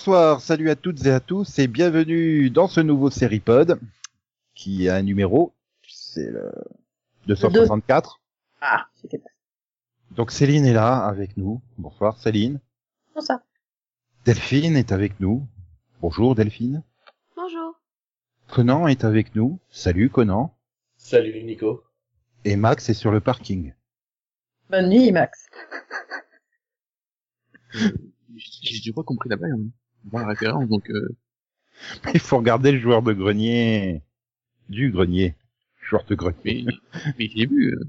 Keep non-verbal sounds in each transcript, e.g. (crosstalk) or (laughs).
bonsoir, salut à toutes et à tous et bienvenue dans ce nouveau Seripod qui a un numéro, c'est le 264. Ah, c'était pas Donc Céline est là avec nous. Bonsoir Céline. ça. Delphine est avec nous. Bonjour Delphine. Bonjour. Conan est avec nous. Salut Conan. Salut Nico. Et Max est sur le parking. Bonne nuit, Max. (laughs) J'ai j'ai pas compris la blague, hein. Bon, la référence, donc euh, (laughs) Il faut regarder le joueur de grenier. Du grenier. Joueur de grenier. mais, mais je l'ai vu. euh.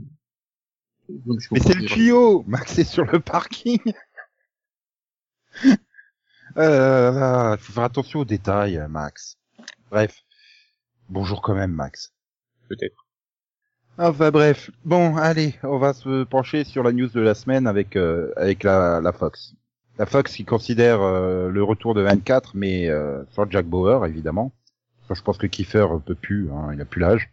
Donc, Mais c'est le tuyau Max est sur le parking (laughs) euh, faut faire attention aux détails, Max. Bref. Bonjour quand même, Max. Peut-être. Enfin bref. Bon, allez, on va se pencher sur la news de la semaine avec euh, avec la, la Fox. La Fox qui considère euh, le retour de 24, mais euh, sans Jack Bauer, évidemment. Enfin, je pense que Kiefer peut plus, hein, il a plus l'âge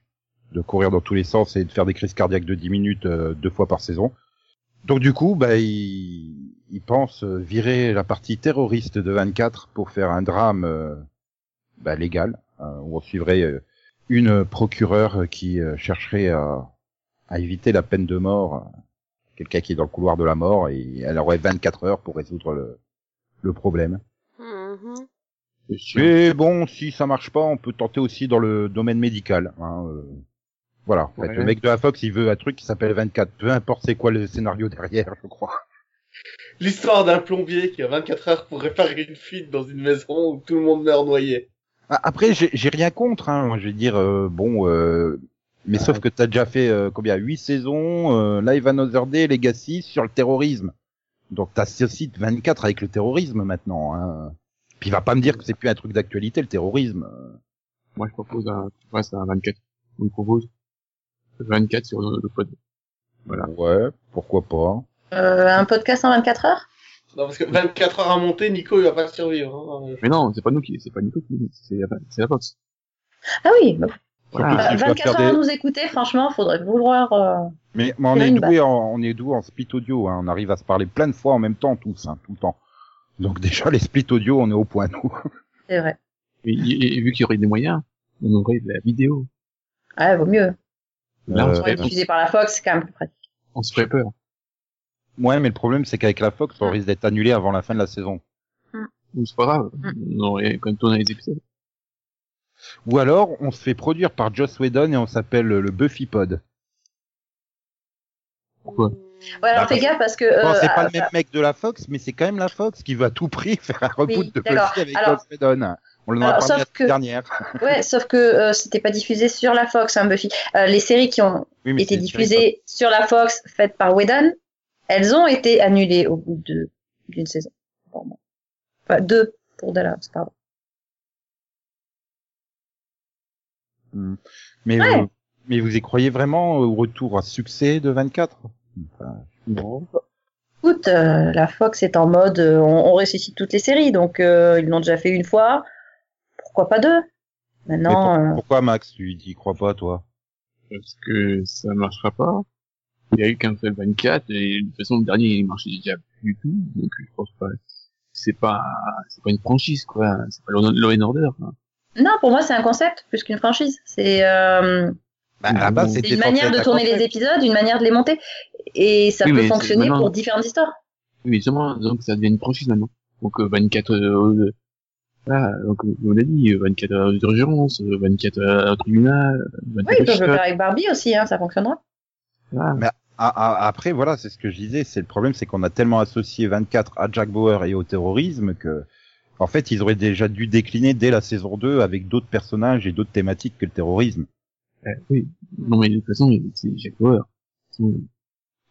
de courir dans tous les sens et de faire des crises cardiaques de 10 minutes euh, deux fois par saison. Donc du coup, bah, il, il pense euh, virer la partie terroriste de 24 pour faire un drame euh, bah, légal, hein, où on suivrait euh, une procureure qui euh, chercherait à, à éviter la peine de mort, euh, quelqu'un qui est dans le couloir de la mort, et elle aurait 24 heures pour résoudre le, le problème. C'est sûr. Mais bon, si ça marche pas, on peut tenter aussi dans le domaine médical. Hein, euh, voilà. En fait, Ouais. le mec de la Fox, il veut un truc qui s'appelle 24. Peu importe c'est quoi le scénario derrière, je crois. (laughs) L'histoire d'un plombier qui a 24 heures pour réparer une fuite dans une maison où tout le monde meurt noyé. Ah, Après, j'ai rien contre. Hein. Moi, je vais dire, euh, bon, euh, mais sauf que t'as déjà fait euh, combien Huit saisons, euh, Live Another Day, Legacy sur le terrorisme. Donc t'as ce site 24 avec le terrorisme maintenant. Hein. Puis il va pas me dire que c'est plus un truc d'actualité le terrorisme. Moi, je propose un, ouais, c'est un 24. On me propose 24 sur le, le pod. Voilà. Ouais, pourquoi pas. Euh, un podcast en 24 heures? Non, parce que 24 heures à monter, Nico, il va pas survivre. Hein. Mais non, c'est pas nous qui, c'est pas Nico qui, c'est la, c'est la Fox. Ah oui, bah, Voilà. si je dois 24 faire heures à des- nous écouter, franchement, faudrait vouloir... euh, Mais, mais on est doué en, on est doué en split audio, hein. on arrive à se parler plein de fois en même temps tous, hein, tout le temps. Donc (laughs) déjà les split audio, on est au point nous. C'est vrai. Et, et- et vu qu'il y aurait des moyens, on aurait de la vidéo. Ouais, vaut mieux. Là, on, Euh, On ferait, est diffusé par la Fox, c'est quand même plus pratique. on se ferait peur. Ouais, mais le problème c'est qu'avec la Fox, on Mm. risque d'être annulé avant la fin de la saison. Ou c'est pas grave. Mm. On aurait quand même tourné les épisodes. Ou alors on se fait produire par Joss Whedon et on s'appelle le Buffy Pod. Pourquoi? Ouais, alors Bah, fais gaffe parce que... Bon, euh, c'est pas ah, le même mec de la Fox, mais c'est quand même la Fox qui veut à tout prix (laughs) faire un reboot Oui, de. Buffy avec Alors- Joss Whedon. On en a parlé que- dernière. (laughs) Ouais, sauf que euh, c'était pas diffusé sur la Fox, hein, Buffy. Euh, les séries qui ont Oui, été diffusées sur la Fox, faites par Whedon, elles ont été annulées au bout de d'une saison. Enfin, deux pour Dallas, pardon. Mais, Ouais. vous, mais vous y croyez vraiment au retour à succès de 24 Enfin, Non. Écoute, euh, la Fox est en mode, euh, on, on ressuscite toutes les séries, donc euh, ils l'ont déjà fait une fois, pourquoi pas deux? Mais Maintenant, pour- euh, pourquoi Max, tu y crois pas toi? Parce que ça marchera pas. Il y a eu qu'un seul 24 et de toute façon le dernier il marchait déjà plus du tout. Donc je pense pas. C'est pas, c'est pas une franchise quoi. C'est pas Law Law and Order. quoi. Non, pour moi c'est un concept plus qu'une franchise. C'est euh, bah, une manière de un tourner les épisodes, une manière de les monter, et ça Oui, mais peut fonctionner maintenant- pour différentes histoires. Oui, mais justement, donc ça devient une franchise maintenant. Donc euh, 24 euh, euh, voilà, donc euh, on l'a dit, euh, 24 heures d'urgence, euh, 24 heures au tribunal, 24 Oui, ils peuvent le faire avec Barbie aussi, hein, ça fonctionnera. voilà. Ah, ah, après, voilà, c'est ce que je disais. C'est le problème, c'est qu'on a tellement associé 24 à Jack Bauer et au terrorisme que, en fait, ils auraient déjà dû décliner dès la saison 2 avec d'autres personnages et d'autres thématiques que le terrorisme. Euh, oui. Non mais de toute façon, c'est Jack Bauer.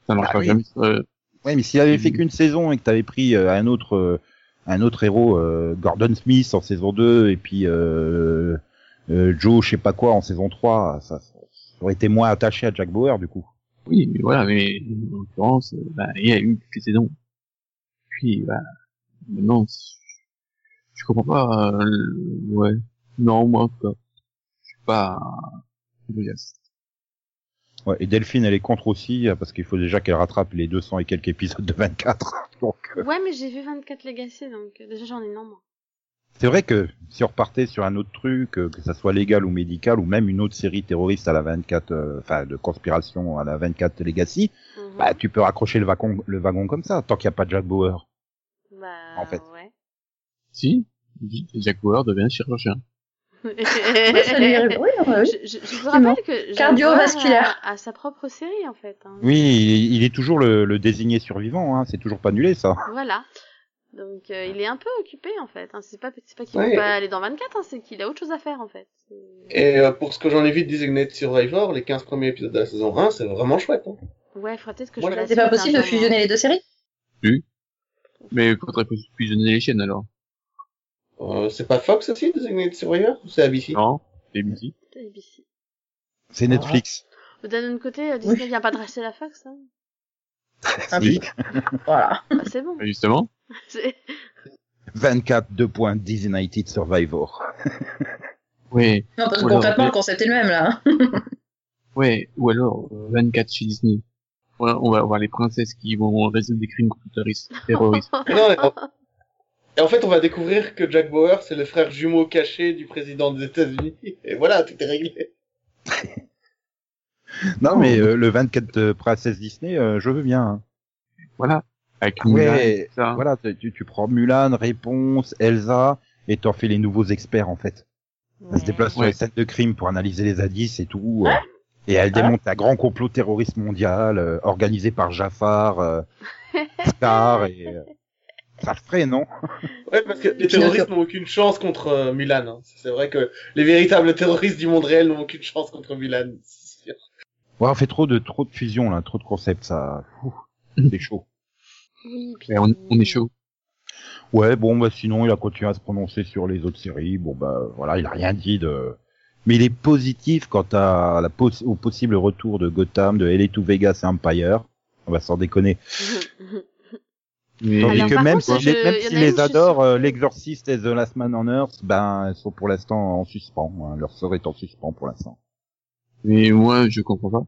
Ça marchera Ah oui. jamais. euh, Ouais, mais s'il avait fait Mhm. qu'une saison et que t'avais pris euh, un autre, euh, un autre héros, euh, Gordon Smith en saison 2 et puis Joe, je sais pas quoi en saison 3, ça, ça aurait été moins attaché à Jack Bauer du coup. Oui, mais voilà, mais en l'occurrence, bah, il y a eu les saisons. Puis, bah, maintenant, je comprends pas, euh, ouais. Non, moi, en tout cas, je suis pas, enthousiaste. Ouais, et Delphine, elle est contre aussi, parce qu'il faut déjà qu'elle rattrape les 200 et quelques épisodes de 24. (laughs) Donc, euh, Ouais, mais j'ai vu 24 Legacy, donc euh, déjà j'en ai non moi. c'est vrai que si on repartait sur un autre truc, euh, que ça soit légal ou médical, ou même une autre série terroriste à la 24, euh, enfin, de conspiration à la 24 Legacy, Mhm. bah, tu peux raccrocher le wagon, le wagon comme ça, tant qu'il n'y a pas de Jack Bauer. Bah, en fait. Ouais. Si, Jack Bauer devient chirurgien. Oui, (laughs) oui. Je, je, je vous Effectivement. rappelle que Jack Cardiovasculaire. A sa propre série en fait. hein. Oui, il, il est toujours le, le désigné survivant, hein, c'est toujours pas annulé ça. Voilà. Donc euh, il est un peu occupé en fait. Hein. C'est pas c'est pas qu'il Ouais. veut pas aller dans 24, hein, c'est qu'il a autre chose à faire en fait. Et euh, pour ce que j'en ai vu de Designated Survivor, les 15 premiers épisodes de la saison 1, c'est vraiment chouette. Hein. Ouais, faudrait peut-être que Voilà. je C'est pas possible de fusionner les deux séries? Mais il faudrait fusionner les chaînes alors. Euh, c'est pas Fox aussi, Designated Survivor Ou c'est ABC Non, c'est midi. vraiment. ABC. C'est Netflix. D'un autre côté, euh, Disney Oui. vient pas de racheter la Fox. Hein. (laughs) Ah, Oui. Voilà. Bah, c'est bon. (laughs) Bah, Justement. C'est- 24 2 points Designated Survivor. (laughs) Ouais, Non, parce que Ou alors, concrètement, le concept est le même, là. hein. ouais. Ou alors, euh, 24 chez Disney. Voilà, on va avoir les princesses qui vont résoudre des crimes contre terroristes. Et non, et en- fait, on va découvrir que Jack Bauer, c'est le frère jumeau caché du président des États-Unis. Et voilà, tout est réglé. (laughs) Non, mais euh, le 24 euh, Princesse Disney, euh, je veux bien. hein. Voilà. Avec Ouais, Mulan, tout ça. Voilà, tu, tu prends Mulan, Réponse, Elsa, et t'en fais les nouveaux experts en fait. Elle se déplace sur Ouais. les scènes de crime pour analyser les indices et tout. euh, et elle démonte un grand complot terroriste mondial euh, organisé par Jafar, euh, (laughs) Scar et... euh, ça le ferait, non (laughs) Ouais, parce que les terroristes n'ont aucune chance contre euh, Mulan. hein. C'est vrai que les véritables terroristes du monde réel n'ont aucune chance contre Mulan. c'est sûr. Ouais, on fait trop de trop de fusion là, trop de concepts, ça. Ouh, C'est chaud. Oui, puis- Ouais, on, on est chaud. Ouais, bon, bah sinon il a continué à se prononcer sur les autres séries. Bon, bah voilà, il a rien dit de. Mais il est positif quant à la poss- au possible retour de Gotham, de LA to Vegas et Empire. On va sans déconner. Mais Tandis Alors, que même contre, si je- les, adorent, euh, que- l'Exorcist et The Last Man on Earth, ben, elles sont pour l'instant en suspens. hein. Leur sort est en suspens pour l'instant. Mais moi, je comprends pas.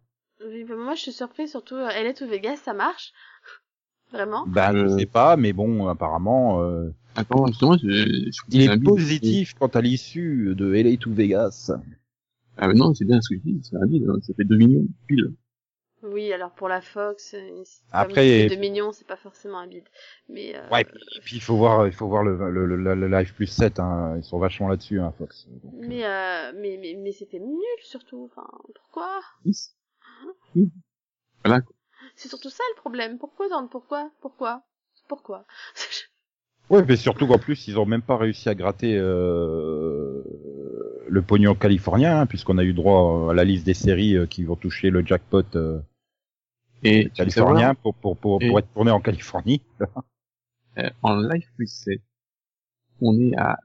Oui, bah, moi je suis surprise, surtout euh, LA to Vegas, ça marche. (laughs) Vraiment. Ben, je Euh. sais pas, mais bon, apparemment, euh, Attends, justement, je, je il est positif quant à l'issue de LA to Vegas. Ah, mais non, c'est bien ce que je dis, c'est un hein. ça fait 2 millions, pile. Oui, alors pour la Fox, euh, c'est Après- 2 millions, c'est pas forcément un bide. Mais euh, Ouais, puis, puis il faut voir, il faut voir le, le, le, le- live plus 7, hein. Ils sont vachement là-dessus, hein, Fox. Donc, euh, mais, euh, mais mais mais c'était nul surtout. Enfin, pourquoi? Oui. Voilà. C'est surtout ça le problème. Pourquoi le pourquoi? Pourquoi? Pourquoi? (laughs) Ouais, mais surtout qu'en plus, ils ont même pas réussi à gratter euh, le pognon californien, hein, puisqu'on a eu droit à la liste des séries euh, qui vont toucher le jackpot euh, Et californien pour, pour, pour, Et- pour être tourné en Californie. (laughs) euh, en live plus 7, on est à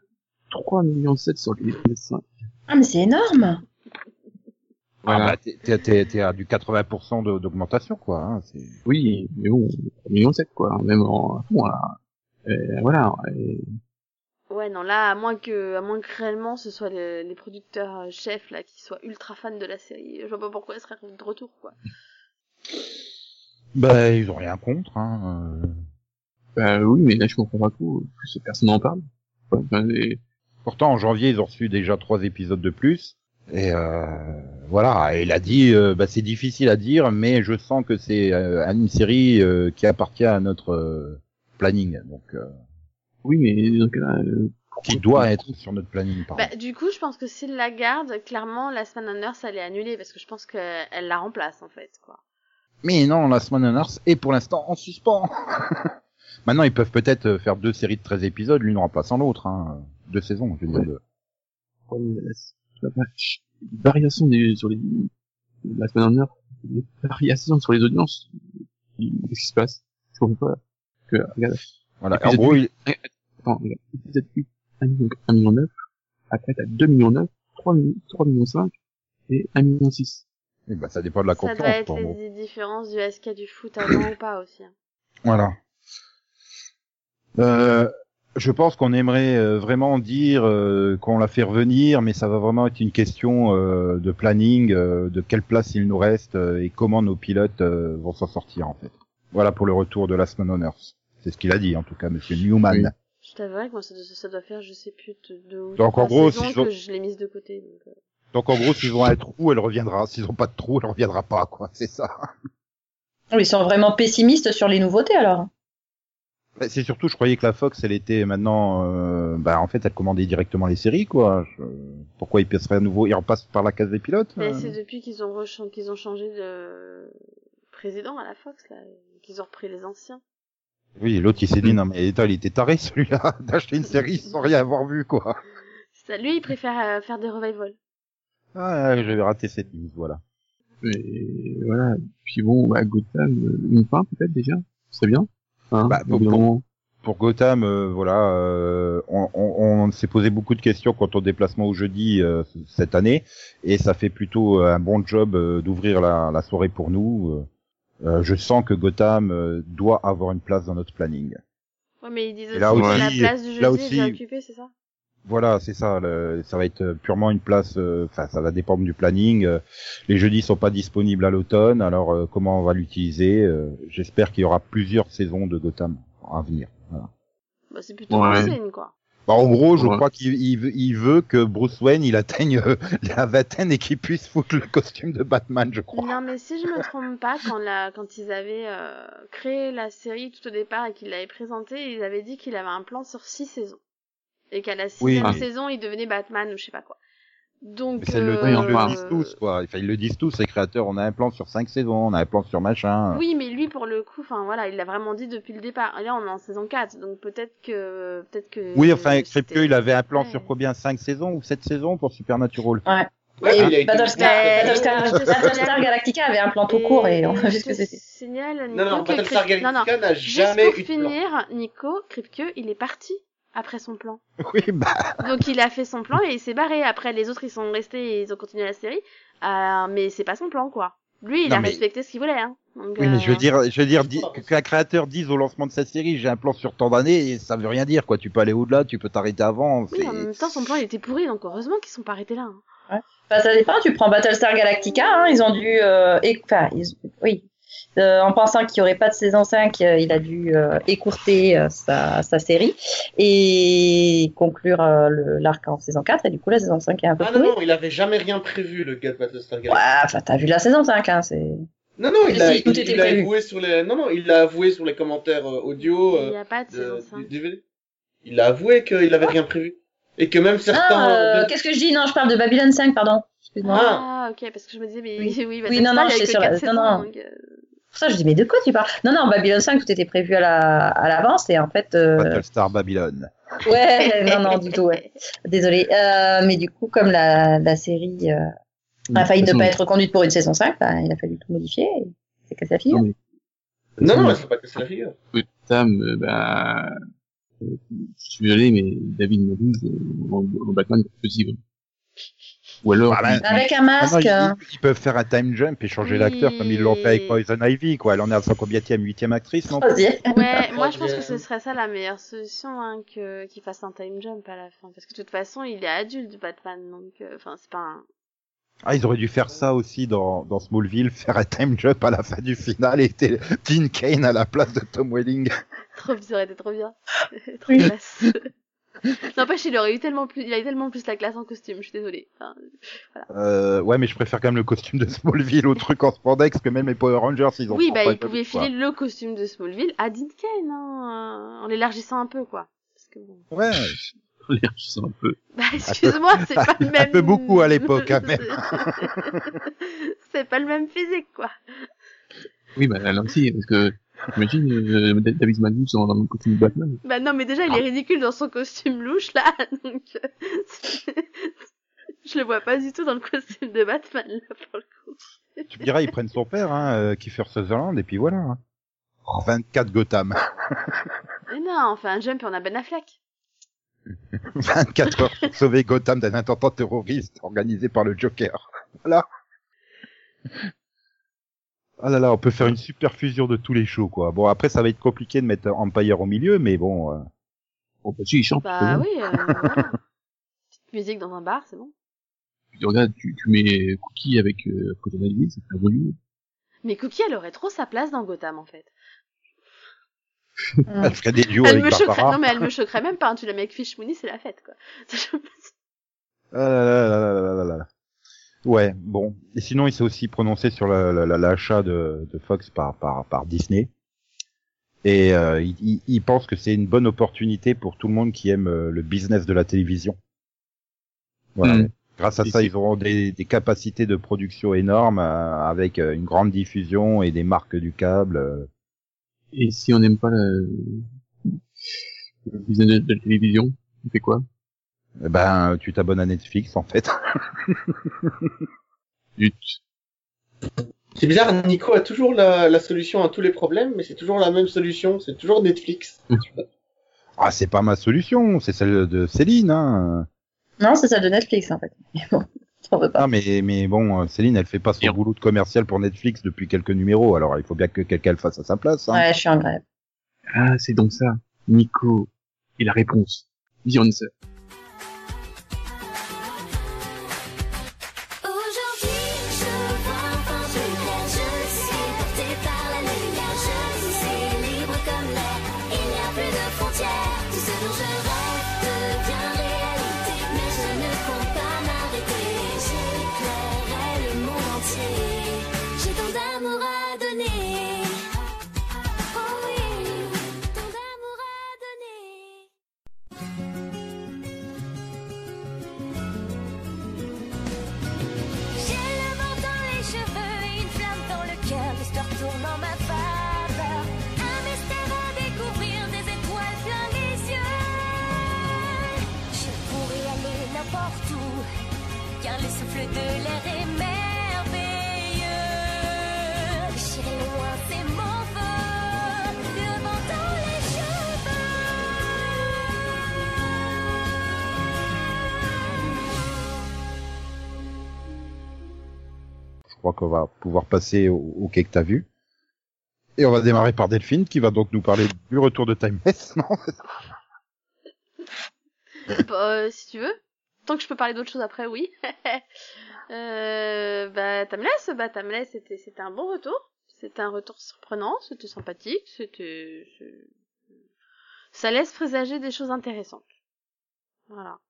3 millions 7 sur les 5. Ah, mais c'est énorme Voilà. Ah bah, t'es- t'es t'es- à du 80% de- d'augmentation, quoi. Hein, c'est- Oui, mais bon, 3 millions 7, quoi. Même en, bon, là, euh, voilà. Et Ouais, non, là, à moins que, à moins que réellement ce soit les, les producteurs chefs là qui soient ultra fans de la série, je vois pas pourquoi elle serait de retour quoi. Bah, ils ont rien contre. Hein. euh. bah oui, mais là, je comprends pas trop. Plus personne n'en parle. Ouais, enfin, et- Pourtant, en janvier, ils ont reçu déjà trois épisodes de plus. Et euh, voilà, et il a dit, euh, bah, c'est difficile à dire, mais je sens que c'est euh, une série euh, qui appartient à notre euh, planning, donc euh, oui, mais cas-là, euh, qui doit être sur notre planning. Pardon. Bah, du coup, je pense que s'ils la gardent, clairement, la semaine heure, ça l'est annulé parce que je pense qu'elle la remplace en fait quoi. Mais non, la semaine en Earth est pour l'instant en suspens. (laughs) Maintenant, ils peuvent peut-être euh, faire deux séries de 13 épisodes, l'une remplaçant l'autre, hein. deux saisons, je veux dire. Ouais. la, la variations des, sur les, la semaine dernière, les variations sur les audiences. Qu'est-ce qui se passe? Je comprends pas. Que, regarde, Voilà. En gros, il- attends, regarde, épisode 8, 1 million, 1 million 9. Après, t'as 2 millions 9, 3 millions, 3 millions 5 et 1 million 6. Eh ben, ça dépend de la Ça doit concurrence. être les différences du SK du foot avant ou pas aussi. hein. Voilà. Euh, Je pense qu'on aimerait euh, vraiment dire euh, qu'on l'a fait revenir, mais ça va vraiment être une question euh, de planning, euh, de quelle place il nous reste euh, et comment nos pilotes euh, vont s'en sortir en fait. Voilà pour le retour de Last Man on Earth. C'est ce qu'il a dit en tout cas, Monsieur Newman. Oui. Je t'avouerai que moi, ça, ça doit faire, je sais plus, de ou Donc, en gros, saisons ont- que je l'ai mise de côté. Donc, euh, Donc en gros, s'ils ont un trou, elle reviendra. S'ils ont pas de trou, elle reviendra pas, quoi. C'est ça. Ils sont vraiment pessimistes sur les nouveautés alors. Bah, C'est surtout, je croyais que la Fox, elle était maintenant, euh, bah en fait, elle commandait directement les séries, quoi. Je- Pourquoi ils passeraient à nouveau, ils repassent par la case des pilotes Mais euh c'est depuis qu'ils ont, qu'ils ont changé de président à la Fox, là, qu'ils ont repris les anciens. Oui, l'autre il s'est dit non mais il était taré celui-là (laughs) d'acheter une série (laughs) sans rien avoir vu, quoi. C'est ça. Lui, il préfère euh, faire des revivals. Ah, j'avais raté cette news, voilà. Et voilà. Puis bon, bah, Gotham, euh, une fin peut-être déjà? C'est bien. Hein, Bah, pour- pour-. Pour Gotham, euh, voilà, euh, on, on, on s'est posé beaucoup de questions quant au déplacement au jeudi euh, cette année, et ça fait plutôt euh, un bon job euh, d'ouvrir la, la soirée pour nous. Je sens que Gotham euh, doit avoir une place dans notre planning. Ouais, mais ils disent aussi là que aussi- la place du jeudi là est aussi- déjà occupée, c'est ça? Voilà, c'est ça. le- ça va être purement une place. euh, Enfin, ça va dépendre du planning. euh, les jeudis sont pas disponibles à l'automne, alors euh, comment on va l'utiliser euh, J'espère qu'il y aura plusieurs saisons de Gotham à venir. Voilà. bah, C'est plutôt Ouais. bon signe, quoi. Bah, en gros, je Ouais. crois qu'il il veut, il veut que Bruce Wayne il atteigne (laughs) la vingtaine et qu'il puisse foutre le costume de Batman, je crois. Non, mais si je me trompe pas, quand, la, quand ils avaient euh, créé la série tout au départ et qu'ils l'avaient présentée, ils avaient dit qu'il avait un plan sur six saisons. Et qu'à la Oui, sixième mais- saison, il devenait Batman ou je sais pas quoi. Donc, Mais c'est le, euh, ils le disent tous, quoi. Enfin, ils le disent tous, les créateurs. On a un plan sur cinq saisons, on a un plan sur machin. Oui, mais lui, pour le coup, enfin voilà, il l'a vraiment dit depuis le départ. Et là, on est en saison 4, donc peut-être que, peut-être que. Oui, enfin, Kripke, il avait un plan Ouais. sur combien Cinq saisons ou sept saisons pour Supernatural Ouais, a été- Battlestar, Galactica avait un plan tout court et on ce que c'était. signale, Nico, Non, non, que Battlestar Galactica n'a Juste jamais pour eu de plan. finir, Nico, Kripke, il est parti après son plan. (laughs) Oui, bah. Donc il a fait son plan et il s'est barré. Après, les autres, ils sont restés et ils ont continué la série. Euh, mais c'est pas son plan, quoi. Lui, il Non, a mais- respecté ce qu'il voulait, hein. Donc, Oui, mais je veux euh, dire, je veux dire, di- que- qu'un créateur dise au lancement de sa série, j'ai un plan sur tant d'années, et ça veut rien dire, quoi. Tu peux aller au-delà, tu peux t'arrêter avant. Oui, en même temps, son plan, il était pourri, donc heureusement qu'ils sont pas arrêtés là. hein. Bah, ça dépend, tu prends Battlestar Galactica, hein, ils ont dû, euh, éc- enfin, ils- oui, Euh, en pensant qu'il n'y aurait pas de saison 5, euh, il a dû euh, écourter euh, sa, sa série et conclure euh, le- l'arc en saison 4, et du coup la saison 5 est un peu Ah non, non, il avait jamais rien prévu, le gars de Battlestar Ouais, Galactica. enfin, t'as vu la saison 5, hein, c'est... Non, non, il a, tout il, était il a avoué sur les, non, non, il l'a avoué sur les commentaires euh, audio Il n'y euh, a pas de saison de, 5. du DVD. Il a avoué qu'il avait rien prévu. Et que même certains... Ah, qu'est-ce que je dis? Non, je parle de Babylon 5, pardon. Excuse-moi. Ah, ok, parce que je me disais, mais Oui. (laughs) oui, Oui, non, non, a c'est que sur la- non, saisons, non. donc, euh, Pour ça, je dis, mais de quoi tu parles? Non, non, Babylon 5, tout était prévu à la à l'avance, et en fait... euh, Battlestar Babylon. Ouais, non, non, du tout, ouais. Désolé. Euh, mais du coup, comme la, la série euh, a failli ne pas être conduite pour une saison 5, bah, il a fallu tout modifier. et C'est cassé la figure. non, mais Non, faut pas casser la figure. Euh, bah, euh, je suis désolé, mais David Morris, euh, en, en Batman, c'est possible. Ou alors, Ah, ben, Avec un Ah non, masque. ils, ils peuvent faire un time jump et changer Oui. l'acteur comme ils l'ont fait avec Poison Ivy, quoi. Elle en est à sa combienième, huitième actrice, non? Ouais, moi je pense que ce serait ça la meilleure solution, hein, que qu'il fasse un time jump à la fin, parce que de toute façon il est adulte Batman, donc euh, enfin c'est pas un... Ah, ils auraient dû faire ça aussi dans, dans Smallville, (laughs) faire un time jump à la fin du final et Dean Kane à la place de Tom Welling. (laughs) trop ça aurait été trop bien, (laughs) trop classe. (laughs) N'empêche il aurait eu tellement plus, il a eu tellement plus la classe en costume, je suis désolée. Enfin, Euh, ouais, mais je préfère quand même le costume de Smallville au truc en spandex que même les Power Rangers, ils ont oui, bah il pas- pouvait quoi. filer le costume de Smallville à Dean Cain, hein, en l'élargissant un peu quoi. Parce que bon. Ouais. (laughs) un peu. Bah, excuse-moi, c'est pas le (laughs) un même. peu beaucoup à l'époque, quand même. c'est pas le même physique, quoi. Oui, bah, là aussi, parce que, imagine, euh, David Magnus dans dans le costume de Batman. Bah non, mais déjà, il est ridicule dans son costume louche, là, (laughs) donc... euh, (laughs) Je le vois pas du tout dans le costume de Batman, là, pour le coup. Tu me diras, ils prennent son père, hein, euh, Kiefer Sutherland, et puis voilà. hein. 24 Gotham. (laughs) Mais non, on fait un jump et on a Ben Affleck. 24 heures pour sauver Gotham d'un attentat terroriste organisé par le Joker. Voilà. Ah là là, on peut faire une super fusion de tous les shows, quoi. Bon, après, ça va être compliqué de mettre Empire au milieu, mais bon. Euh... Bon, bah, si, il chante. Bah oui, euh, voilà. Petite musique dans un bar, c'est bon. Tu regardes, tu, tu mets Cookie avec euh, c'est un volume. Mais Cookie, elle aurait trop sa place dans Gotham, en fait. elle ferait des duos elle avec me Barbara. Non, mais elle me choquerait même pas. Hein. Tu la mets avec Fishmooney, c'est la fête, quoi. ah là là là là là là là. Ouais, bon. Et sinon, il s'est aussi prononcé sur la- la- la- l'achat de, de Fox par, par, par Disney. Et euh, il, il- pense que c'est une bonne opportunité pour tout le monde qui aime euh, le business de la télévision. Voilà. Mm. Grâce à ça, ils auront des, des capacités de production énormes euh, avec euh, une grande diffusion et des marques du câble. euh. Et si on n'aime pas le, le business de, de la télévision, on fait quoi? Eh ben, tu t'abonnes à Netflix en fait. (laughs) C'est bizarre, Nico a toujours la, la solution à tous les problèmes, mais c'est toujours la même solution, c'est toujours Netflix. (laughs) ah, c'est pas ma solution, c'est celle de Céline. Hein. Non, c'est celle de Netflix en fait. (laughs) Mais bon, t'en veux pas. Ah mais mais bon, euh, Céline, elle fait pas son boulot de commercial pour Netflix depuis quelques numéros, alors il faut bien que quelqu'un le fasse à sa place. Hein. Ouais, je suis en grève. Ah, c'est donc ça. Nico. Et la réponse. Beyoncé. Pouvoir passer au, au quai que t'as vu. Et on va démarrer par Delphine qui va donc nous parler du retour de Timeless, (laughs) non Bah, euh, si tu veux. Tant que je peux parler d'autre chose après, oui. (laughs) euh, bah, Tamless, bah, c'était, c'était un bon retour. C'était un retour surprenant, c'était sympathique, c'était, ça laisse présager des choses intéressantes. Voilà.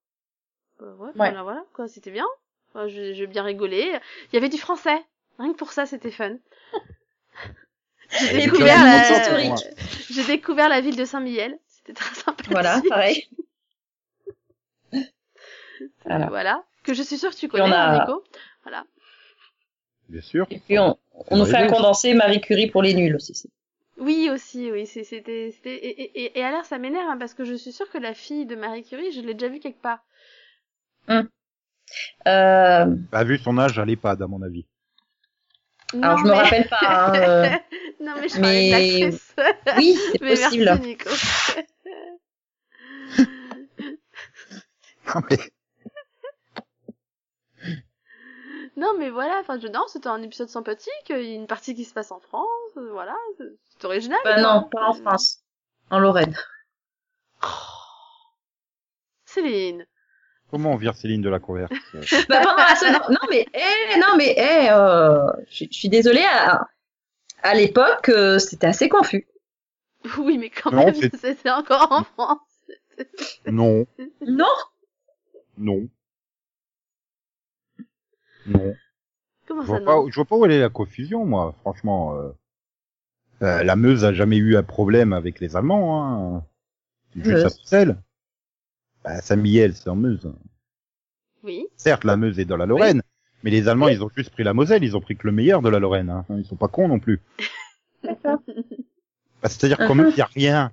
Bah, ouais, voilà, voilà, quoi, c'était bien. Enfin, j'ai bien rigolé. Il y avait du français. Rien que pour ça, c'était fun. J'ai Et puis, découvert, la j'ai découvert la ville de Saint-Mihiel. C'était très sympathique. Voilà, pareil. (laughs) Voilà. Voilà. Que je suis sûre que tu connais, a- Nico. Voilà. Bien sûr. Et puis on, on nous fait un condensé Marie Curie pour les nuls aussi. Oui, aussi, oui, c'était, c'était, et, et, et, et alors ça m'énerve, hein, parce que je suis sûre que la fille de Marie Curie, je l'ai déjà vue quelque part. Euh, Bah, vu son âge à l'EHPAD, à mon avis. Alors je me rappelle pas. hein, euh, (laughs) non, mais je mais- de. Oui, c'est (laughs) mais possible. merci, Nico. Non, mais non, mais voilà, enfin, je, non, c'était un épisode sympathique, il y a une partie qui se passe en France, euh, voilà, c'est original. Bah non, pas en France. En Lorraine. Céline. Comment on vire Céline de la converse (laughs) Bah pendant la seconde. Non mais, eh, non mais, eh, euh, je suis désolée. À, à l'époque, euh, c'était assez confus. (laughs) Oui, mais quand Non, même, c'est- c'était encore en France. (laughs) Non, Non. non. Non. Comment Je ça, vois, pas, non je vois pas où elle est la confusion, moi, franchement. euh. Euh, la Meuse a jamais eu un problème avec les Allemands, hein. C'est juste à. Bah, Saint-Mihiel, c'est en Meuse. Oui. Certes, la Meuse est dans la Lorraine, mais les Allemands, ils ont juste pris la Moselle, ils ont pris que le meilleur de la Lorraine. Hein. Ils sont pas cons non plus. D'accord. (laughs) Bah, C'est-à-dire qu'en même, il y a rien.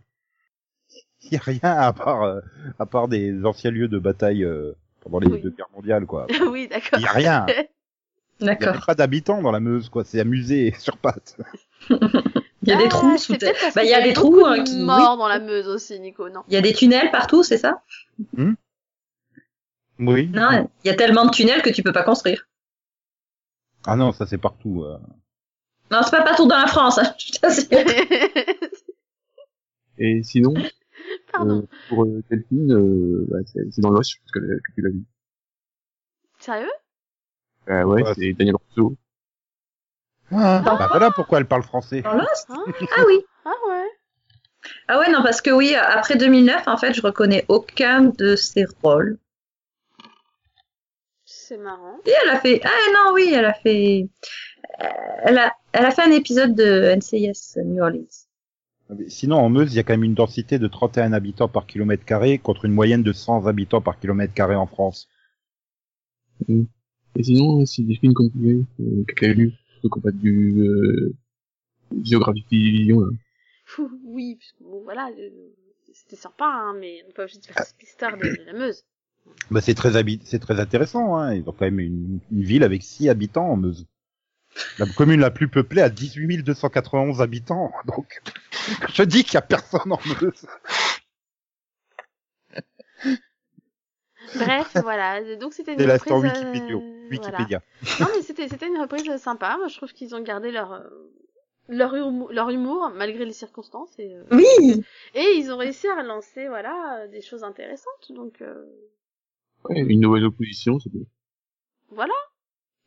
Il y a rien à part, euh, à part des anciens lieux de bataille euh, pendant les Oui. deux guerres mondiales, quoi. (laughs) oui, d'accord. Il y a rien. (laughs) Il y a D'accord. pas d'habitants dans la Meuse, quoi. C'est amusé sur pattes. Il y a Ah, des trous c'est sous parce Bah il y a des trous hein, de qui. oui. morts dans la Meuse aussi, Nico, non Il y a des tunnels partout, c'est ça? Oui. Non, il y a tellement de tunnels que tu peux pas construire. Ah non, ça c'est partout. euh. Non, c'est pas partout dans la France, hein, (laughs) je. (laughs) Et sinon, (laughs) Pardon. Euh, pour euh, Delphine, euh, bah, c'est c'est dans l'os, parce que, que tu l'as vu. Sérieux? Euh, ouais, Ouais. c'est Daniel Rousseau. Ah, bah voilà pourquoi elle parle français. Dans Lost Hein Ah oui. Ah ouais. Ah ouais, non, parce que oui, après 2009, en fait, je reconnais aucun de ses rôles. C'est marrant. Et elle a fait. Ah non, oui, elle a fait. euh, Elle a, elle a fait un épisode de NCIS New Orleans. Sinon, en Meuse, il y a quand même une densité de 31 habitants par kilomètre carré contre une moyenne de 100 habitants par kilomètre carré en France. Et sinon, si Delphine continue, euh, quelqu'un a lu, on va du, euh, Géographie Division, là. Fou, oui, parce que bon, voilà, euh, c'était sympa, hein, mais on n'est pas obligé de faire cette histoire de, la Meuse. Bah, c'est très c'est très intéressant, hein. Ils ont quand même une, une ville avec 6 habitants en Meuse. La commune la plus peuplée a 18 291 habitants, donc je dis qu'il y a personne en Meuse. Bref, voilà, donc c'était une reprise... star euh, Wikipédia. voilà. Wikipédia. Non, mais c'était c'était une reprise sympa. Moi, je trouve qu'ils ont gardé leur euh, leur humour, leur humour malgré les circonstances et euh, Oui et ils ont réussi à relancer voilà euh, des choses intéressantes. Donc euh, Ouais, une nouvelle opposition, c'est bien. voilà.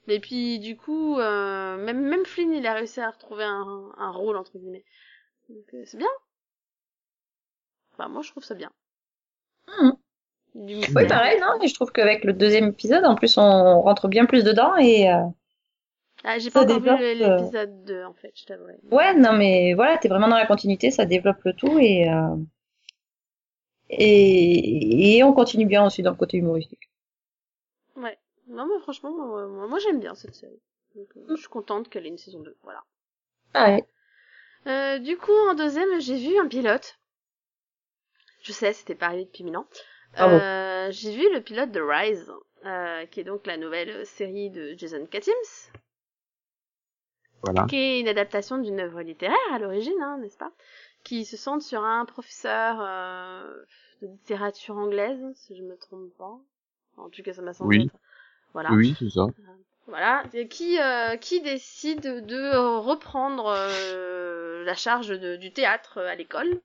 Et puis du coup, euh, même même Flynn, il a réussi à retrouver un, un rôle entre guillemets. Donc euh, c'est bien. Bah moi, je trouve ça bien. Mhm. Du Oui, mystère. pareil, non, mais je trouve qu'avec le deuxième épisode, en plus, on rentre bien plus dedans et. euh, Ah, j'ai pas encore vu développe, euh, l'épisode 2 en fait, je t'avouerai. Ouais, non, mais voilà, t'es vraiment dans la continuité, ça développe le tout et. euh, Et... et on continue bien aussi dans le côté humoristique. Ouais. Non, mais franchement, moi, moi, moi, j'aime bien cette série. Donc, euh, je suis contente qu'elle ait une saison 2. Voilà. Ah ouais. Euh, du coup, en deuxième, j'ai vu un pilote. Je sais, c'était pas arrivé depuis mille ans. Ah bon. Euh, j'ai vu le pilote de Rise, euh, qui est donc la nouvelle série de Jason Katims, Voilà. qui est une adaptation d'une œuvre littéraire à l'origine, hein, n'est-ce pas? Qui se centre sur un professeur euh, de littérature anglaise, si je me trompe pas. En tout cas, ça m'a semblé. Oui. Voilà. Oui, c'est ça. Voilà, et qui euh, qui décide de reprendre euh, la charge de- du théâtre à l'école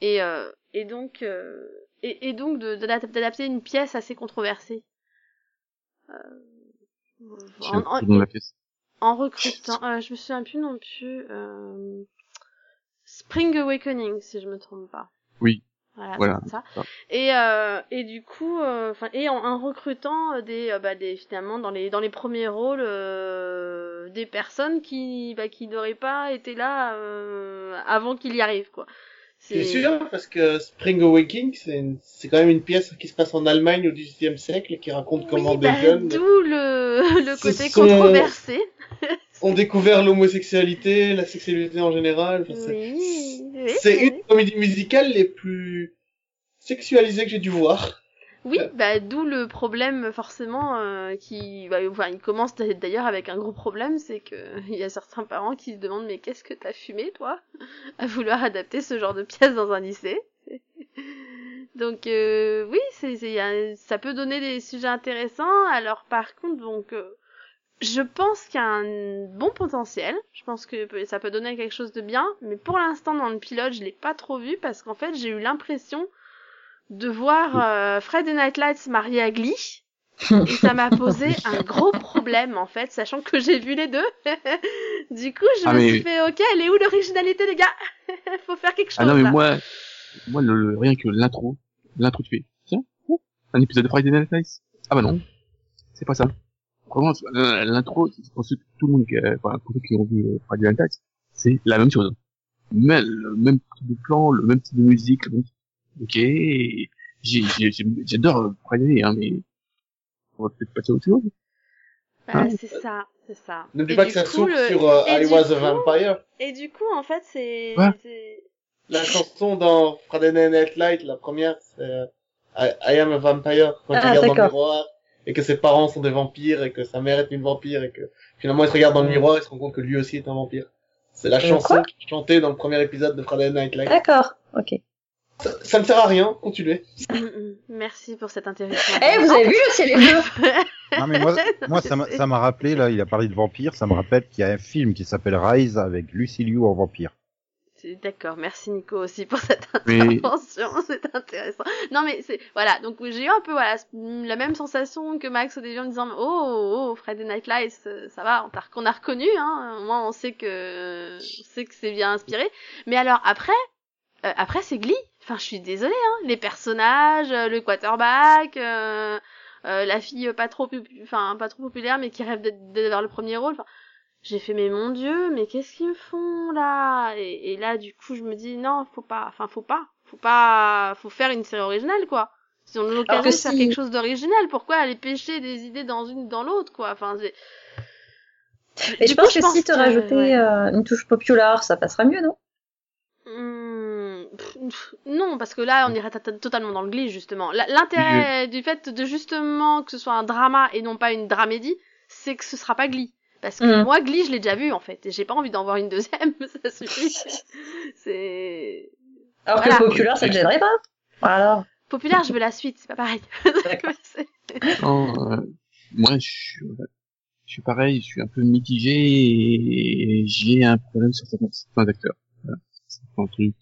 et euh, et donc euh, et, et donc d'adapter une pièce assez controversée. Euh, en, recrutant euh, je me souviens plus non plus euh, Spring Awakening si je me trompe pas. Oui. voilà, ça. et et du coup enfin et en, recrutant des bah des finalement dans les dans les premiers rôles des personnes qui bah qui n'auraient pas été là avant qu'il y arrive quoi C'est sûr, parce que Spring Awakening, c'est quand même une pièce qui se passe en Allemagne au XVIIIe siècle et qui raconte comment oui, des bah, jeunes d'où le le côté sont- controversé (laughs) ont découvert l'homosexualité, la sexualité en général. Enfin, c'est- oui, oui une des comédies musicales les plus sexualisées que j'ai dû voir. Oui, bah d'où le problème forcément euh, qui, bah, enfin, il commence d'a- d'ailleurs avec un gros problème, c'est que (laughs) il y a certains parents qui se demandent mais qu'est-ce que t'as fumé toi (laughs) à vouloir adapter ce genre de pièce dans un lycée? (laughs) donc euh, oui, c'est, ça peut donner des sujets intéressants. Alors par contre, donc euh, je pense qu'il y a un bon potentiel. Je pense que ça peut donner quelque chose de bien, mais pour l'instant dans le pilote, je l'ai pas trop vu parce qu'en fait j'ai eu l'impression de voir euh, Friday Night Lights marié à Glee. (laughs) Et ça m'a posé un gros problème en fait, sachant que j'ai vu les deux. (laughs) du coup, je Ah, me mais- suis fait OK, elle est où l'originalité les gars? (laughs) Faut faire quelque chose Ah non, mais là. moi, moi, le, le- rien que l'intro, l'intro, tu fais, tiens, oh, un épisode de Friday Night Lights. Ah bah non, c'est pas ça. Vraiment, euh, l'intro, pour ceux, tout le monde pour ceux qui ont vu euh, Friday Night Lights, c'est la même chose. Même, le même type de plan, le même type de musique, le même... ok, j'ai- j'ai- j'ai- j'adore euh, Friday, hein, mais on va peut-être passer à autre chose. Bah, Hein c'est ça, c'est ça. N'oublie Et pas du que ça coup, s'ouvre le- sur euh, et I Was a Vampire. Et du coup, en fait, c'est Ouais. c'est- La chanson dans Friday Night Light, la première, c'est euh, I, I Am a Vampire, quand il Ah, regarde dans le miroir, et que ses parents sont des vampires, et que sa mère est une vampire, et que finalement il se regarde dans le miroir, il se rend compte que lui aussi est un vampire. C'est la Euh, chanson chantée dans le premier épisode de Friday Night Light. D'accord, ok. Ça, ça ne sert à rien, continuez. Merci pour cette interruption. Eh, vous avez vu le ciel est bleu Non mais moi, moi ça m'a ça m'a rappelé là, il a parlé de vampire, ça me rappelle qu'il y a un film qui s'appelle Rise avec Lucy Liu en vampire. C'est d'accord, merci Nico aussi pour cette intervention, (laughs) c'est intéressant. Non mais c'est voilà, donc j'ai eu un peu voilà la même sensation que Max au début en disant oh oh Friday Night Lights euh, ça va, on, a reconnu hein, au moins on sait que on sait que c'est bien inspiré. Mais alors après euh, après c'est Glee. Enfin je suis désolée hein, les personnages, euh, le quarterback, euh, euh, la fille pas trop enfin pas trop populaire mais qui rêve d'avoir le premier rôle. J'ai fait mais mon dieu mais qu'est-ce qu'ils me font là? Et, et là du coup je me dis non faut pas enfin faut pas faut pas faut faire une série originale quoi si on a l'occasion de faire quelque chose d'original pourquoi aller pêcher des idées dans une ou dans l'autre quoi? Enfin c'est Et Du je coup, pense que si te ouais. euh, une touche populaire, ça passera mieux, non? Hmm, pff, non, parce que là, on irait to- totalement dans le glitch, justement. L'intérêt du fait de justement que ce soit un drama et non pas une dramédie, c'est que ce sera pas Glee. Parce que Mm. moi, Glee, je l'ai déjà vu, en fait. Et j'ai pas envie d'en voir une deuxième, (laughs) ça suffit. c'est... Alors Voilà. que populaire, ça te gênerait pas Voilà. Populaire, je veux la suite, c'est pas pareil. (laughs) Non, euh, moi, je suis, je suis pareil, je suis un peu mitigé et j'ai un problème sur certains, certains acteurs. Voilà. C'est un truc.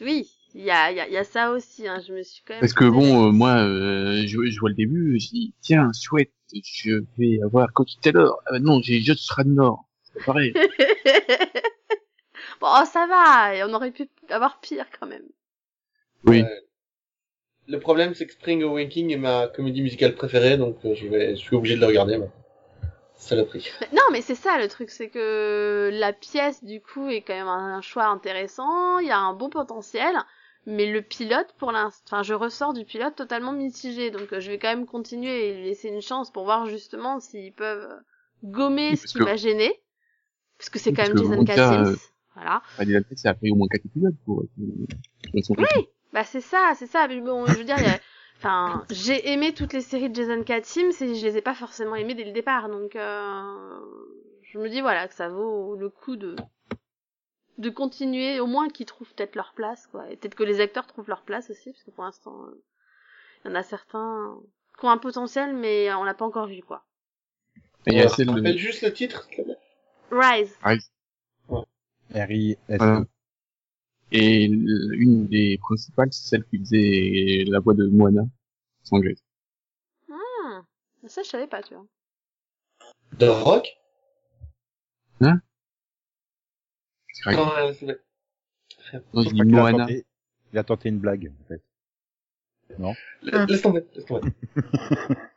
Oui, il y a, il y, a, y a ça aussi, hein. Je me suis quand même... Parce que la bon, euh, moi, euh, je, je vois le début, je dis, tiens, chouette, je vais avoir Coach Taylor. Ah, bah non, j'ai Josh Radnor. C'est pareil. (laughs) bon, oh, ça va, et on aurait pu avoir pire quand même. Oui. Le problème, c'est que Spring Awakening est ma comédie musicale préférée, donc euh, je vais, je suis obligé de le regarder. maintenant. Non, mais c'est ça le truc, c'est que la pièce du coup est quand même un choix intéressant, il y a un bon potentiel, mais le pilote pour l'instant, enfin je ressors du pilote totalement mitigé, donc euh, je vais quand même continuer et lui laisser une chance pour voir justement s'ils peuvent euh, gommer Oui, ce qui que- va gêner, parce que c'est Oui, quand même Jason Katims, euh, voilà. Lights, ça a pris au moins 4 épisodes pour, pour, pour son rythme. Bah c'est ça, c'est ça. Mais bon, je veux dire, il y a- (laughs) enfin, j'ai aimé toutes les séries de Jason Katims et je les ai pas forcément aimées dès le départ, donc euh, je me dis voilà que ça vaut le coup de de continuer, au moins qu'ils trouvent peut-être leur place, quoi. Et peut-être que les acteurs trouvent leur place aussi, parce que pour l'instant, euh, il y en a certains qui ont un potentiel, mais on l'a pas encore vu, quoi. Et il y a Ouais, juste le titre te plaît Rise. Et une des principales, c'est celle qui faisait la voix de Moana, anglaise. Hmm. Ça, je savais pas, tu vois. The Rock? C'est vrai. Non, euh, c'est vrai. Non, je dis a Moana. tenté- Il a tenté une blague, en fait. La- Laisse tomber, laisse tomber. (laughs)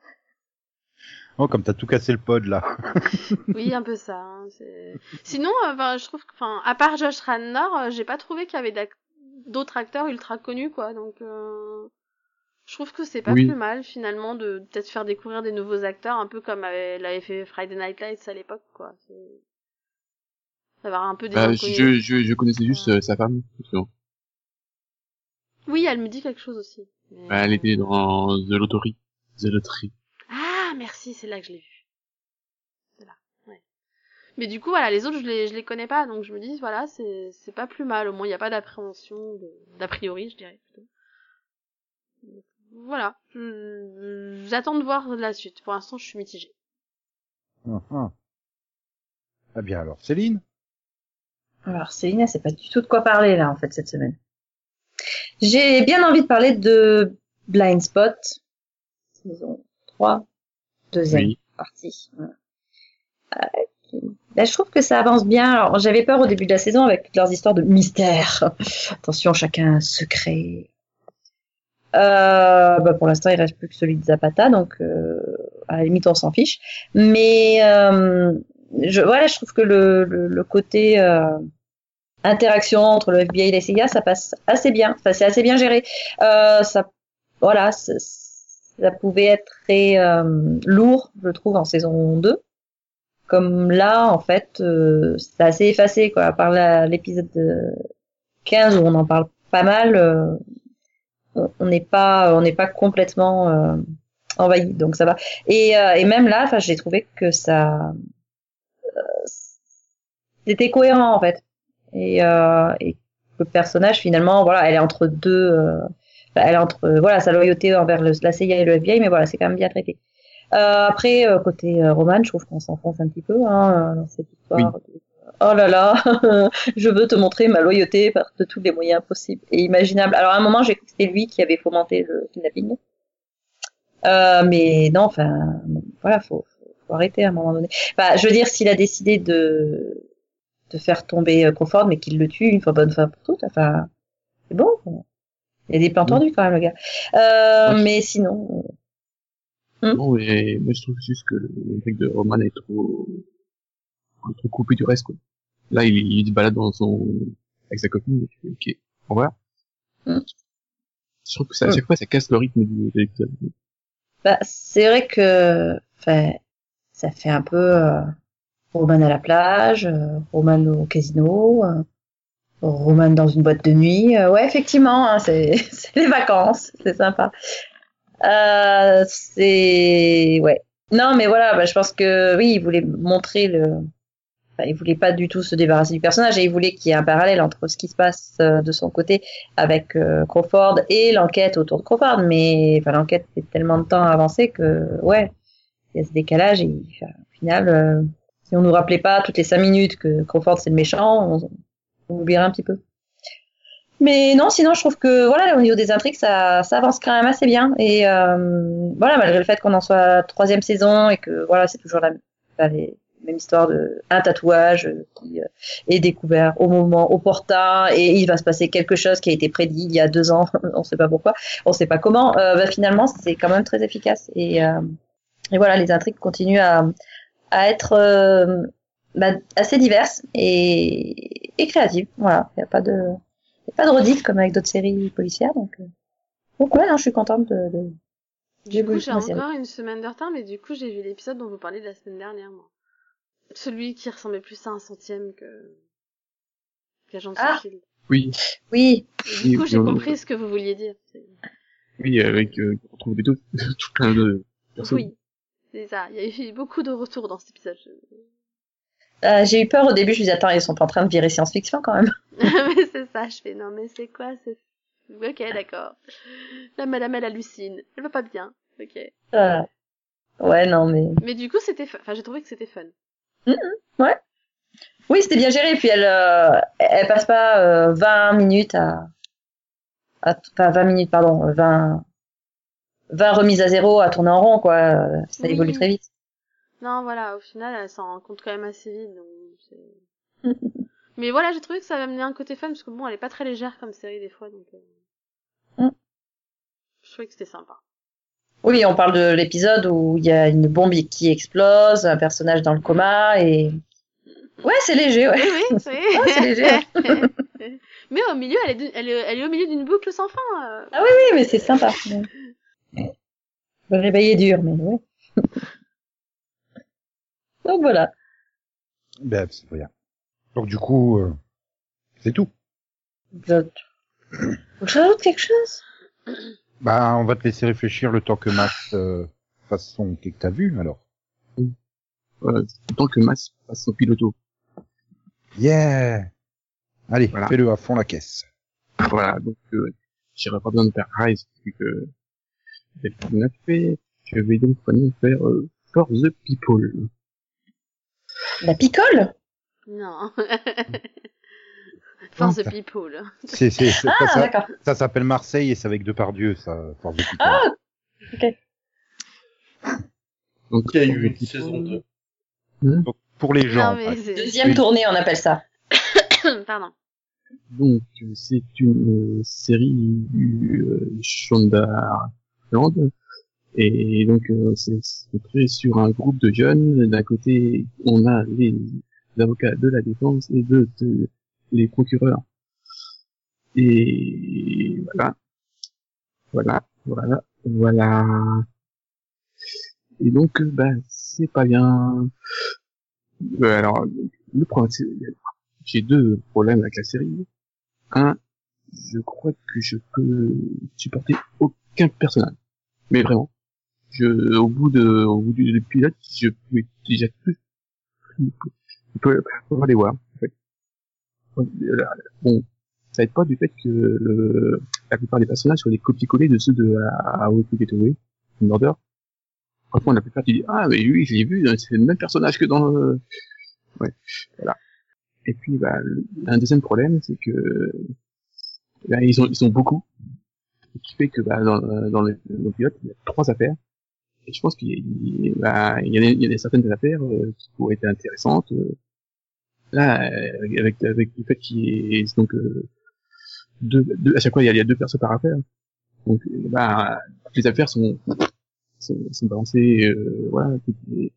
Oh, comme t'as tout cassé le pod, là. (laughs) Oui, un peu ça. hein, c'est- Sinon, euh, ben, je trouve que, enfin, à part Josh Radnor, euh, j'ai pas trouvé qu'il y avait d'autres acteurs ultra connus, quoi. Donc, euh, je trouve que c'est pas Oui. plus mal finalement de peut-être faire découvrir des nouveaux acteurs, un peu comme avait- l'avait fait Friday Night Lights à l'époque, quoi. C'est- D'avoir un peu des Bah, je, je, je connaissais juste euh, sa femme. justement. Oui, elle me dit quelque chose aussi. Mais- Bah, elle était dans The Lottery. The Lottery. Merci, c'est là que je l'ai vu. C'est là, ouais. Mais du coup, voilà, les autres, je les, je les connais pas, donc je me dis, voilà, c'est, c'est pas plus mal. Au moins, il n'y a pas d'appréhension, d'a priori, je dirais plutôt. Donc, Voilà. Je- J'attends de voir la suite. Pour l'instant, je suis mitigée. Ah bien alors, Céline? Alors, Céline, elle sait pas du tout de quoi parler, là, en fait, cette semaine. J'ai bien envie de parler de Blind Spot, saison 3, deuxième Oui. partie. Euh, ben, je trouve que ça avance bien. Alors, j'avais peur au début de la saison avec toutes leurs histoires de mystère. (laughs) Attention, chacun a un secret. Euh, bah, pour l'instant, il reste plus que celui de Zapata, donc euh, à la limite, on s'en fiche. Mais euh, je, voilà, je trouve que le, le, le côté euh, interaction entre le FBI et les CIA, ça passe assez bien. Enfin, c'est assez bien géré. Euh, ça, voilà, c'est- ça pouvait être très euh, lourd, je trouve, en saison 2. Comme là, en fait, euh, c'est assez effacé, quoi. À part l'épisode euh, 15 où on en parle pas mal, euh, on n'est pas, on n'est pas complètement euh, envahi, donc ça va. Et, euh, et même là, enfin, j'ai trouvé que ça, euh, c'était cohérent en fait. Et, et le personnage finalement, voilà, elle est entre deux, elle entre, euh, voilà, sa loyauté envers le, la CIA et le FBI, mais voilà, c'est quand même bien traité. Euh, après, euh, côté euh, Roman, je trouve qu'on s'enfonce un petit peu hein, dans cette histoire. de- oh là là, (laughs) je veux te montrer ma loyauté par de tous les moyens possibles et imaginables. Alors à un moment, j'ai cru que c'était lui qui avait fomenté le kidnapping. Euh, mais non, enfin, voilà, faut, arrêter à un moment donné. Enfin, je veux dire, s'il a décidé de de faire tomber Crawford, mais qu'il le tue une fois bonne fois pour toutes, enfin, c'est bon. Il a des plans tendus quand même, le gars. Euh, Ouais. mais sinon, Hmm. Non, mais moi je trouve juste que le mec de Roman est trop, trop coupé du reste, quoi. Là, il, il se balade dans son, avec sa copine, ok, au revoir. Hmm. Je trouve que ça, à chaque fois, ça casse le rythme du, de l'épisode. bah, c'est vrai que, enfin, ça fait un peu euh, Roman à la plage, euh, Roman au casino, euh, Roman dans une boîte de nuit. Euh, ouais, effectivement, hein, (laughs) c'est les vacances, c'est sympa. Euh, c'est ouais. Non, mais voilà, bah, je pense que oui, il voulait montrer le. Enfin, il voulait pas du tout se débarrasser du personnage et il voulait qu'il y ait un parallèle entre ce qui se passe euh, de son côté avec euh, Crawford et l'enquête autour de Crawford. Mais enfin, l'enquête fait tellement de temps avancé que ouais, il y a ce décalage et au final, euh, si on nous rappelait pas toutes les cinq minutes que Crawford c'est le méchant, on oublierait un petit peu. Mais non, sinon je trouve que voilà, au niveau des intrigues, ça, ça avance quand même assez bien. Et euh, voilà, malgré le fait qu'on en soit troisième saison et que voilà, c'est toujours la, même histoire de un tatouage qui euh, est découvert au moment opportun et il va se passer quelque chose qui a été prédit il y a deux ans, (laughs) on sait pas pourquoi, on sait pas comment. Euh, bah, finalement, c'est quand même très efficace et, euh, et voilà, les intrigues continuent à, à être euh, bah, assez diverses et, et créatives. Voilà, il n'y a pas de y a pas de redites comme avec d'autres séries policières. Donc, euh, donc ouais, non, je suis contente de, de, Du coup, j'ai encore une semaine de retard, mais du coup, j'ai vu l'épisode dont vous parliez de la semaine dernière, moi. Celui qui ressemblait plus à un centième que qu'Agent de Ah. Shield. Oui, Oui, Et du coup, j'ai compris ce que vous vouliez dire. Oui, avec, euh, on retrouve des (laughs) tout, tout plein de personnes. Oui, c'est ça. Il y a eu beaucoup de retours dans cet épisode. Euh, j'ai eu peur au début, je me disais, attends, ils sont pas en train de virer science-fiction quand même. (laughs) mais c'est ça, je fais, non, mais c'est quoi c'est... Ok, d'accord. La madame, elle hallucine. Elle va pas bien. Ok. Euh, ouais, non, mais... Mais du coup, c'était fun. Enfin, j'ai trouvé que c'était fun. Oui, c'était bien géré, puis elle, euh, elle passe pas euh, 20 minutes à... à... Enfin, 20 minutes, pardon, 20... 20 remises à zéro à tourner en rond, quoi. Euh, Ça Oui. évolue très vite. Non, voilà, au final, elle s'en rend compte quand même assez vite, donc c'est... (laughs) Mais voilà, j'ai trouvé que ça avait amené un côté fun, parce que bon, elle est pas très légère comme série des fois, donc... euh, Mm. Je trouvais que c'était sympa. Oui, on parle de l'épisode où il y a une bombe qui explose, un personnage dans le coma, et... Ouais, c'est léger, ouais. Oui, oui, c'est... (laughs) Ouais, c'est léger. (laughs) Mais au milieu, elle est, elle est, elle est au milieu d'une boucle sans fin. euh. Ah oui, oui, mais c'est sympa. Le réveil est dur, mais ouais. Donc voilà. Ben, c'est rien. Donc du coup, euh, c'est tout. (coughs) J'ajoute j'ajoute quelque chose? Bah, on va te laisser réfléchir le temps que Max euh, fasse son que t'as vu, alors. Euh, tant que Mass passe son piloto. Yeah Allez, Voilà. fais-le à fond la caisse. Voilà, donc, euh, j'aurais pas besoin de faire Rise, vu que Delphine l'a fait. Je vais donc maintenant faire euh, For the People. La picole? (laughs) Non. Force ça- people. C'est, c'est, c'est- Ah, ça, ça, d'accord. ça s'appelle Marseille et c'est avec Depardieu, ça. Force de People. Ah, Donc, Il y a For eu the une People, saison 2. Pour les gens. non, mais ouais. c'est... deuxième tournée, on appelle ça. (coughs) Pardon. Donc, c'est une euh, série du euh, Shonda Land. Et donc, euh, c'est centré sur un groupe de jeunes. D'un côté, on a les avocats de la défense et de, les procureurs. Et voilà. Voilà, voilà, voilà. Et donc, euh, bah, c'est pas bien. Euh, alors, le problème, j'ai deux problèmes avec la série. Un, je crois que je peux supporter aucun personnage. Mais vraiment. Je, au bout de, au bout du pilote, je peux déjà plus, je peux les voir, en fait. Bon, ça aide pas du fait que euh, la plupart des personnages sont des copier-coller de ceux de How to Get Away, Murder. Franchement, la plupart, tu dis, ah, mais lui, je l'ai vu, c'est le même personnage que dans le... Voilà. Et puis, bah, un deuxième problème, c'est que ils sont, ils sont beaucoup, ce qui fait que bah, dans, dans, le, dans le pilote, il y a trois affaires. Et je pense qu'il y bah, y y a des certaines affaires euh, qui pourraient être intéressantes. euh. Là, euh, avec, avec le fait qu'il y ait donc euh, deux, deux, à chaque fois il y a, deux personnes par affaire. Donc, bah, les affaires sont sont, sont balancées, voilà, les-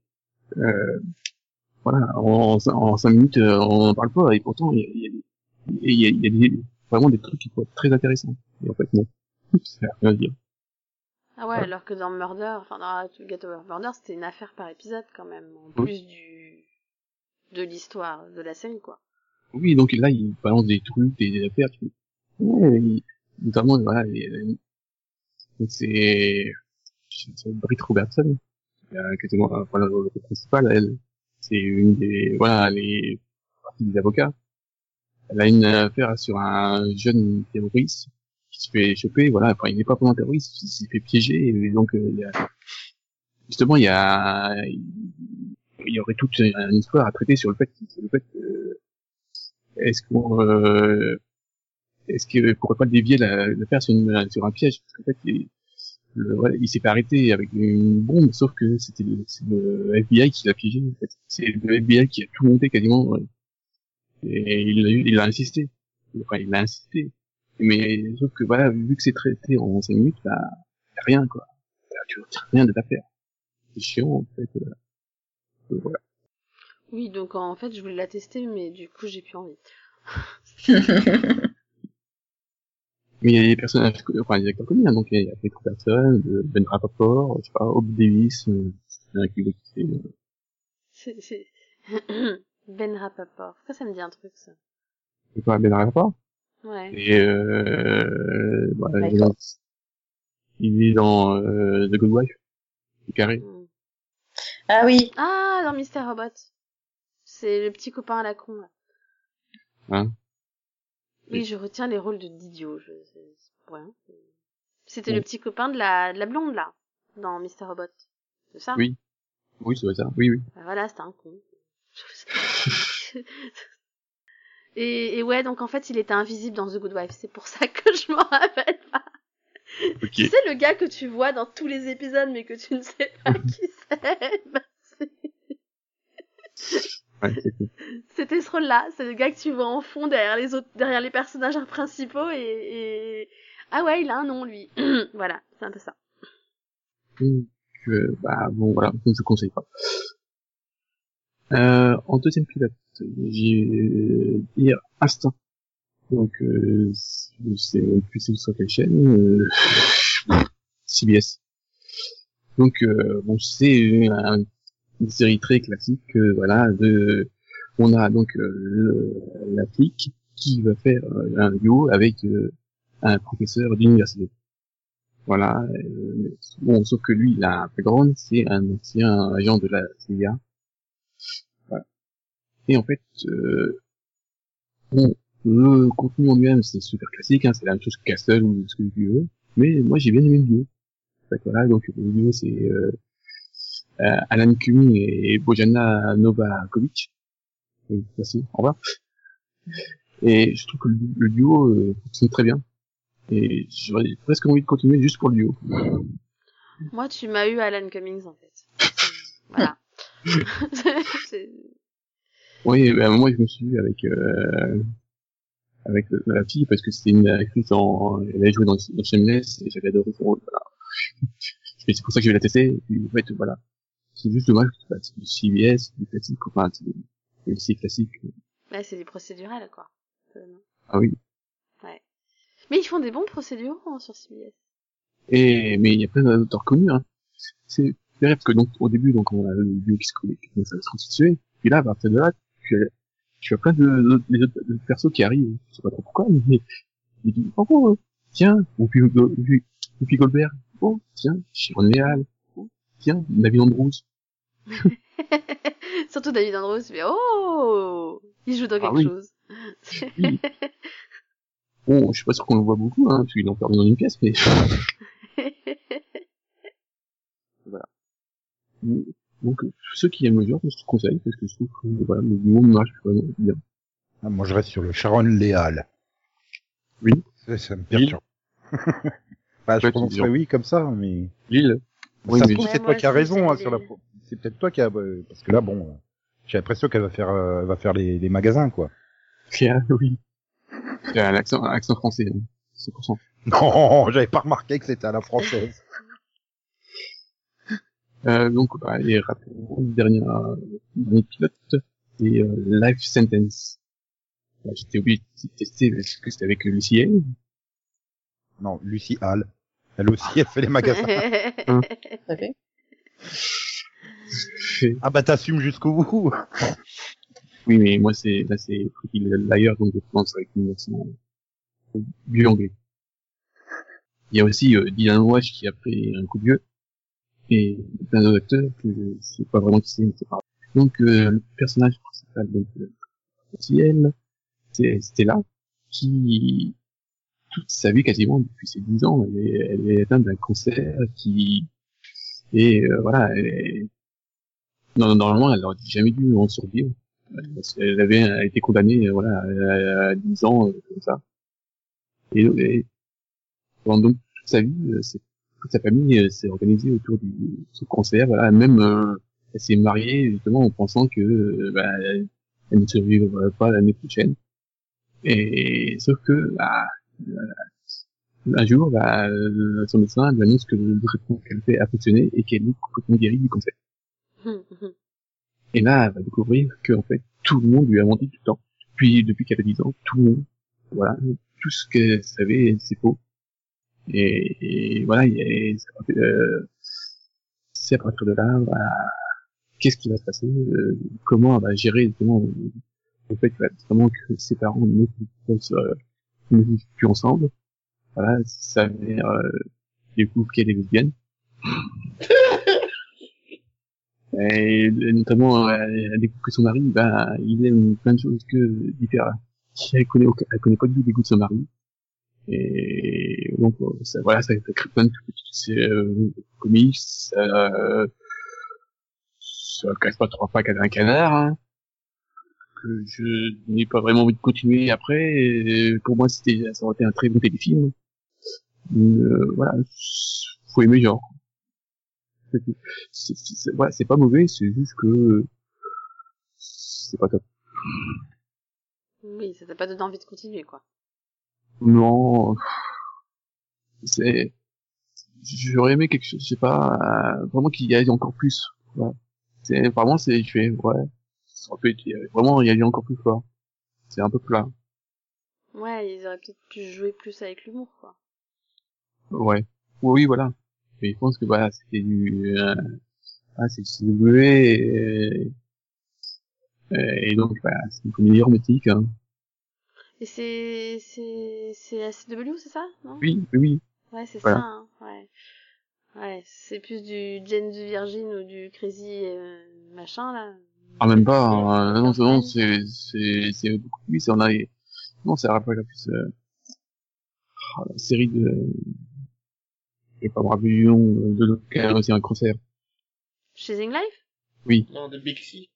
voilà, en, en cinq minutes, on n'en parle pas, et pourtant, il y a, il y a, il y a, vraiment des trucs qui peuvent être très intéressants. Et en fait, non. (laughs) Ça rien dire. Ah ouais, alors que dans Murder, enfin dans Get Over Murder, c'était une affaire par épisode quand même, en Oui. plus du de l'histoire de la série quoi. Oui, donc là, il balance des trucs, des, des affaires, tu ouais, il- notamment, voilà, c'est, c'est Britt Robertson, qui a quasiment, euh, voilà, le principal, elle, c'est une des, voilà, les parties des avocats. Elle a une affaire sur un jeune terroriste qui se fait choper, voilà, enfin, il n'est pas vraiment terroriste, il s'est fait piéger, et donc, euh, il y a, justement, il y a, il y aurait toute une histoire à traiter sur le fait, le fait que, est-ce qu'on, euh, est-ce que pourrait pas dévier la, le faire sur, une, sur un piège? Parce qu'en fait, il, le, s'est fait arrêter avec une bombe, sauf que c'était le, le FBI qui l'a piégé. C'est le FBI qui a tout monté quasiment, ouais. et il a, il a insisté. Enfin, il a insisté. Mais sauf que voilà, vu que c'est traité en 5 minutes, bah, y a rien quoi. Tu retires rien de l'affaire. C'est chiant en fait. euh. Voilà. Oui, donc en fait, je voulais la tester, mais du coup, j'ai plus envie. (laughs) Mais il y a des personnages, enfin des acteurs connus, hein, donc il y a Robertson, euh, Ben Rappaport, je sais pas, Hope Davis, euh, fait, euh, C'est, c'est... (coughs) ben Rappaport. Ça, ça me dit un truc, ça? c'est pas Ben Rappaport? Ouais. Et euh, voilà, il est dans, il est dans euh, The Good Wife, le carré. Mm. ah oui, Ah, dans Mister Robot. C'est le petit copain à la con, là. Hein? Oui, je retiens les rôles de d'idiot. Je... Rien. C'était Oui. le petit copain de la, de la blonde, là, dans Mister Robot. C'est ça? Oui. Oui, c'est ça. Oui, oui. Bah voilà, c'était un con. (laughs) (laughs) et, et ouais, donc en fait, il était invisible dans The Good Wife. C'est pour ça que je m'en (laughs) rappelle pas. Ok. Tu sais, le gars que tu vois dans tous les épisodes, mais que tu ne sais pas qui c'est. Bah, Ouais. C'était ce rôle-là. C'est le gars que tu vois en fond derrière les autres, derrière les personnages principaux et, et... ah ouais, il a un nom lui. (clears throat) voilà, c'est un peu ça. Donc, euh, bah bon, voilà, je conseille pas. Euh, en deuxième pilote, j'ai euh, Instinct. Donc, euh, sais même plus c'est sur quelle chaîne. Euh, CBS. Donc, euh, bon, c'est un- une série très classique. euh, voilà, de, on a donc euh, le, la flic qui va faire euh, un duo avec euh, un professeur d'université. Voilà. euh, bon, sauf que lui, il a un background, c'est un ancien agent de la CIA. Et en fait, euh, bon, le contenu en lui-même, c'est super classique, hein, c'est la même chose que Castle ou ce que tu veux. Mais moi, j'ai bien aimé le duo. En fait, voilà, donc le duo, c'est euh, euh, Alan Cumming et Bojana Novakovic. Merci, au revoir. Et je trouve que le, le duo euh, fonctionne très bien. Et j'aurais presque envie de continuer juste pour le duo. Moi, tu m'as eu Alan Cummings en fait. (laughs) Voilà. (laughs) (laughs) C'est- Oui, ben moi je me suis eu avec euh, avec euh, la fille parce que c'était une actrice en elle avait joué dans, dans Shameless et j'avais adoré son rôle. Voilà. (laughs) Et c'est pour ça que je vais la tester. Et puis, en fait, voilà. C'est juste dommage que c'est du CBS, du classique, enfin c'est classique. Ouais, c'est du procédural quoi. Euh. Ah oui. Mais ils font des bons procéduraux hein, sur CBS. Et mais il y a plein d'auteurs connus. Hein. C'est parce que donc au début donc on a le duo qui se connaît, qui se constituer. Puis là à partir de là tu as, tu as plein de, de, autres de persos qui arrivent. Je sais pas trop pourquoi mais il dit oh, oh, tiens Whoopi Go- Whoopi Whoopi Goldberg oh tiens Sharon Leal oh tiens David Andrews (laughs) Surtout David Andrews, mais oh Il joue dans Ah quelque oui. chose. Oui. (laughs) bon je suis pas sûr qu'on le voit beaucoup hein parce qu'il est enfermé dans une pièce mais (laughs) donc ceux qui aiment le genre je te conseille parce que je trouve que voilà le duo marche vraiment bien Ah, moi, je reste sur le Sharon Léal. Oui. Ça, ça me Lille. perturbe. (laughs) bah, je prononcerais oui comme ça, mais... Lille. Oui, ça se mais- trouve, c'est toi qui as raison c'est hein, sur la... C'est peut-être toi qui a... euh, Parce que là, bon, j'ai l'impression qu'elle va faire euh, va faire les, les magasins, quoi. Claire, (laughs) oui. C'est un accent, un accent français, hein. 100%. (laughs) Non, j'avais pas remarqué que c'était à la française. Euh, donc, bah, les rapidement, dernier, euh, dernier pilote, c'est euh, Life Sentence. Bah, J'étais obligé de tester parce que c'était avec Lucie Hay. Non, Lucie Hall. Elle aussi, elle fait les magasins. (laughs) Fait. Fait- ah bah t'assumes jusqu'au bout. Oui, mais moi, c'est là, c'est Pretty Liars, donc je pense avec une version du anglais. Il y a aussi euh, Dylan Wash qui a pris un coup de vieux et plein d'autres acteurs que sais pas vraiment qui c'est, mais c'est pas. Donc euh, le personnage principal, donc euh, c'est c'est Stella, qui toute sa vie quasiment depuis ses 10 ans, elle est, elle est atteinte d'un cancer qui et euh, voilà, elle non, normalement elle aurait jamais dû en survivre. Avait elle a été condamnée euh, voilà à, à 10 ans euh, comme ça. Et, et pendant donc toute sa vie, c'est- toute sa famille euh, s'est organisée autour du ce cancer. Voilà, même euh, elle s'est mariée justement en pensant que euh, bah, elle ne survivra pas l'année prochaine. Et sauf que bah, euh, un jour, bah, son médecin lui annonce que le traitement qu'elle fait a fonctionné et qu'elle est complètement guérie du cancer. Et là, elle va découvrir que en fait tout le monde lui a menti tout le temps. Puis depuis qu'elle a 10 ans, tout le monde, voilà, tout ce qu'elle savait, c'est faux. Et, et voilà, partir- euh, c'est à partir de là, voilà, qu'est-ce qui va se passer, euh, comment elle va gérer justement euh, le fait que, justement, que ses parents ne vivent euh, ne vivent plus ensemble. Voilà, ça veut euh, découvre qu'elle est lesbienne. (laughs) Et notamment, elle, elle découvre que son mari, ben, il aime plein de choses que différentes. Elle connaît, elle connaît pas du tout les goûts de son mari. Et donc, euh, ça, voilà, ça, ça crée plein de petites euh, comics. Ça, ça casse pas trois pattes à un canard. Hein, que je n'ai pas vraiment envie de continuer après. Et pour moi, c'était, ça aurait été un très bon téléfilm. Euh, voilà, faut aimer genre. C'est- voilà, pas mauvais, c'est juste que c'est pas top. Oui, ça t'a pas donné envie de continuer, quoi. Non, c'est j'aurais aimé quelque chose, je sais pas, euh, vraiment qu'il y ait encore plus. Ouais. C'est vraiment c'est je fais ouais, ça être- vraiment il y a eu encore plus fort. C'est un peu plat. Ouais, ils auraient peut-être pu jouer plus avec l'humour, quoi. Ouais. Oui, voilà. Mais je pense que voilà, c'était du euh, ah, c'est double et, et donc bah, c'est une comédie romantique hein. Et c'est, c'est, c'est la CW, c'est ça, non? Oui, oui. Ouais, c'est Voilà. ça, hein. Ouais. Ouais, c'est plus du Jane the Virgin ou du Crazy euh, machin, là. Ah, même pas, hein. non, Crazy non, Girlfriend. c'est, c'est, c'est beaucoup plus, c'est, on a, non, ça rappelle plus, euh, ah, la série de, je vais pas me rappeler du nom, de l'autre aussi un concert. Chasing Life? Oui, Non, de Bixi.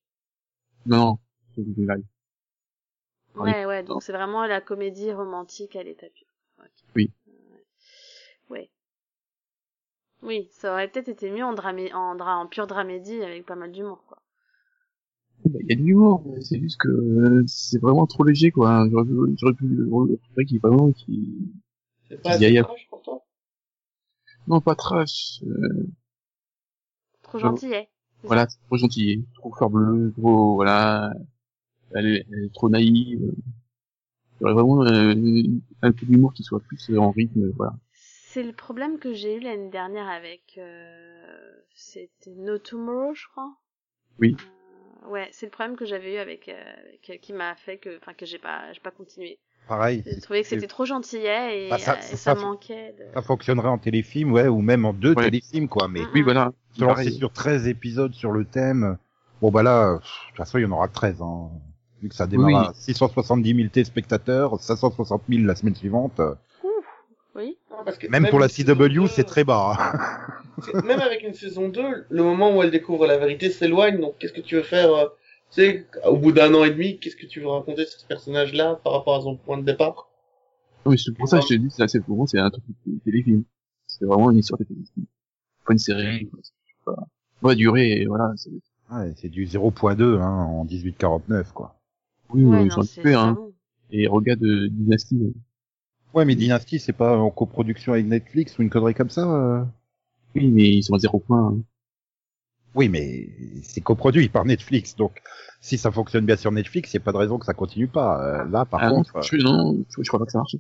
non, non, c'est du. Ah oui. Ouais, ouais, donc c'est vraiment la comédie romantique à l'état pur. Oui. Ouais. Ouais. Oui, ça aurait peut-être été mieux en dramé, en dra, en pure dramédie avec pas mal d'humour, quoi. Bah, Il y a de l'humour, mais c'est juste que euh, c'est vraiment trop léger, quoi. J'aurais pu, j'aurais pu, j'aurais qu'il vraiment, qui, C'est pas Il y a- proche pour toi? Non, pas trash, euh, Trop gentillet. C'est voilà, trop gentil, trop fleur bleue, trop, voilà, elle est, elle est trop naïve. Aurait vraiment euh, un peu d'humour qui soit plus euh, en rythme, voilà. C'est le problème que j'ai eu l'année dernière avec euh, c'était No Tomorrow, je crois. Oui. Euh, ouais, c'est le problème que j'avais eu avec, euh, avec- qui m'a fait que enfin que j'ai pas j'ai pas continué. Pareil. J'ai trouvé que c'était trop gentillet et, Bah, ça- et ça- ça, ça- manquait de Ça fonctionnerait en téléfilm, ouais, ou même en deux Ouais. téléfilms, quoi. Mais. Oui, voilà. Pareil. sur 13 épisodes sur le thème, bon bah là, de toute façon, il y en aura 13, hein. Vu que ça démarre Oui. à 670 000 téléspectateurs, 560 000 la semaine suivante. Oui. Non, parce que Même pour la CW, 2, c'est très bas. hein. Même avec une saison 2, le moment où elle découvre la vérité s'éloigne, donc qu'est-ce que tu veux faire euh, sais, au bout d'un an et demi, qu'est-ce que tu veux raconter sur ce personnage-là par rapport à son point de départ? Oui, c'est pour ça que je te dis, c'est assez pour moi, c'est un truc de téléfilm. C'est vraiment une histoire de téléfilm. Pas une série, pas, et voilà, c'est, Ouais, c'est du 0.2 hein, en 1849 quoi. Oui, Ouais, ils non, sont c'est occupés, c'est hein. Et regarde euh, Dynasty. euh. Ouais, mais Dynasty, c'est pas en coproduction avec Netflix ou une connerie comme ça euh Oui, mais ils sont à zéro point. hein. Oui, mais c'est coproduit par Netflix, donc si ça fonctionne bien sur Netflix, il a pas de raison que ça continue pas. Euh, là, par Ah, non, contre, je, non, je, je crois pas que ça marche.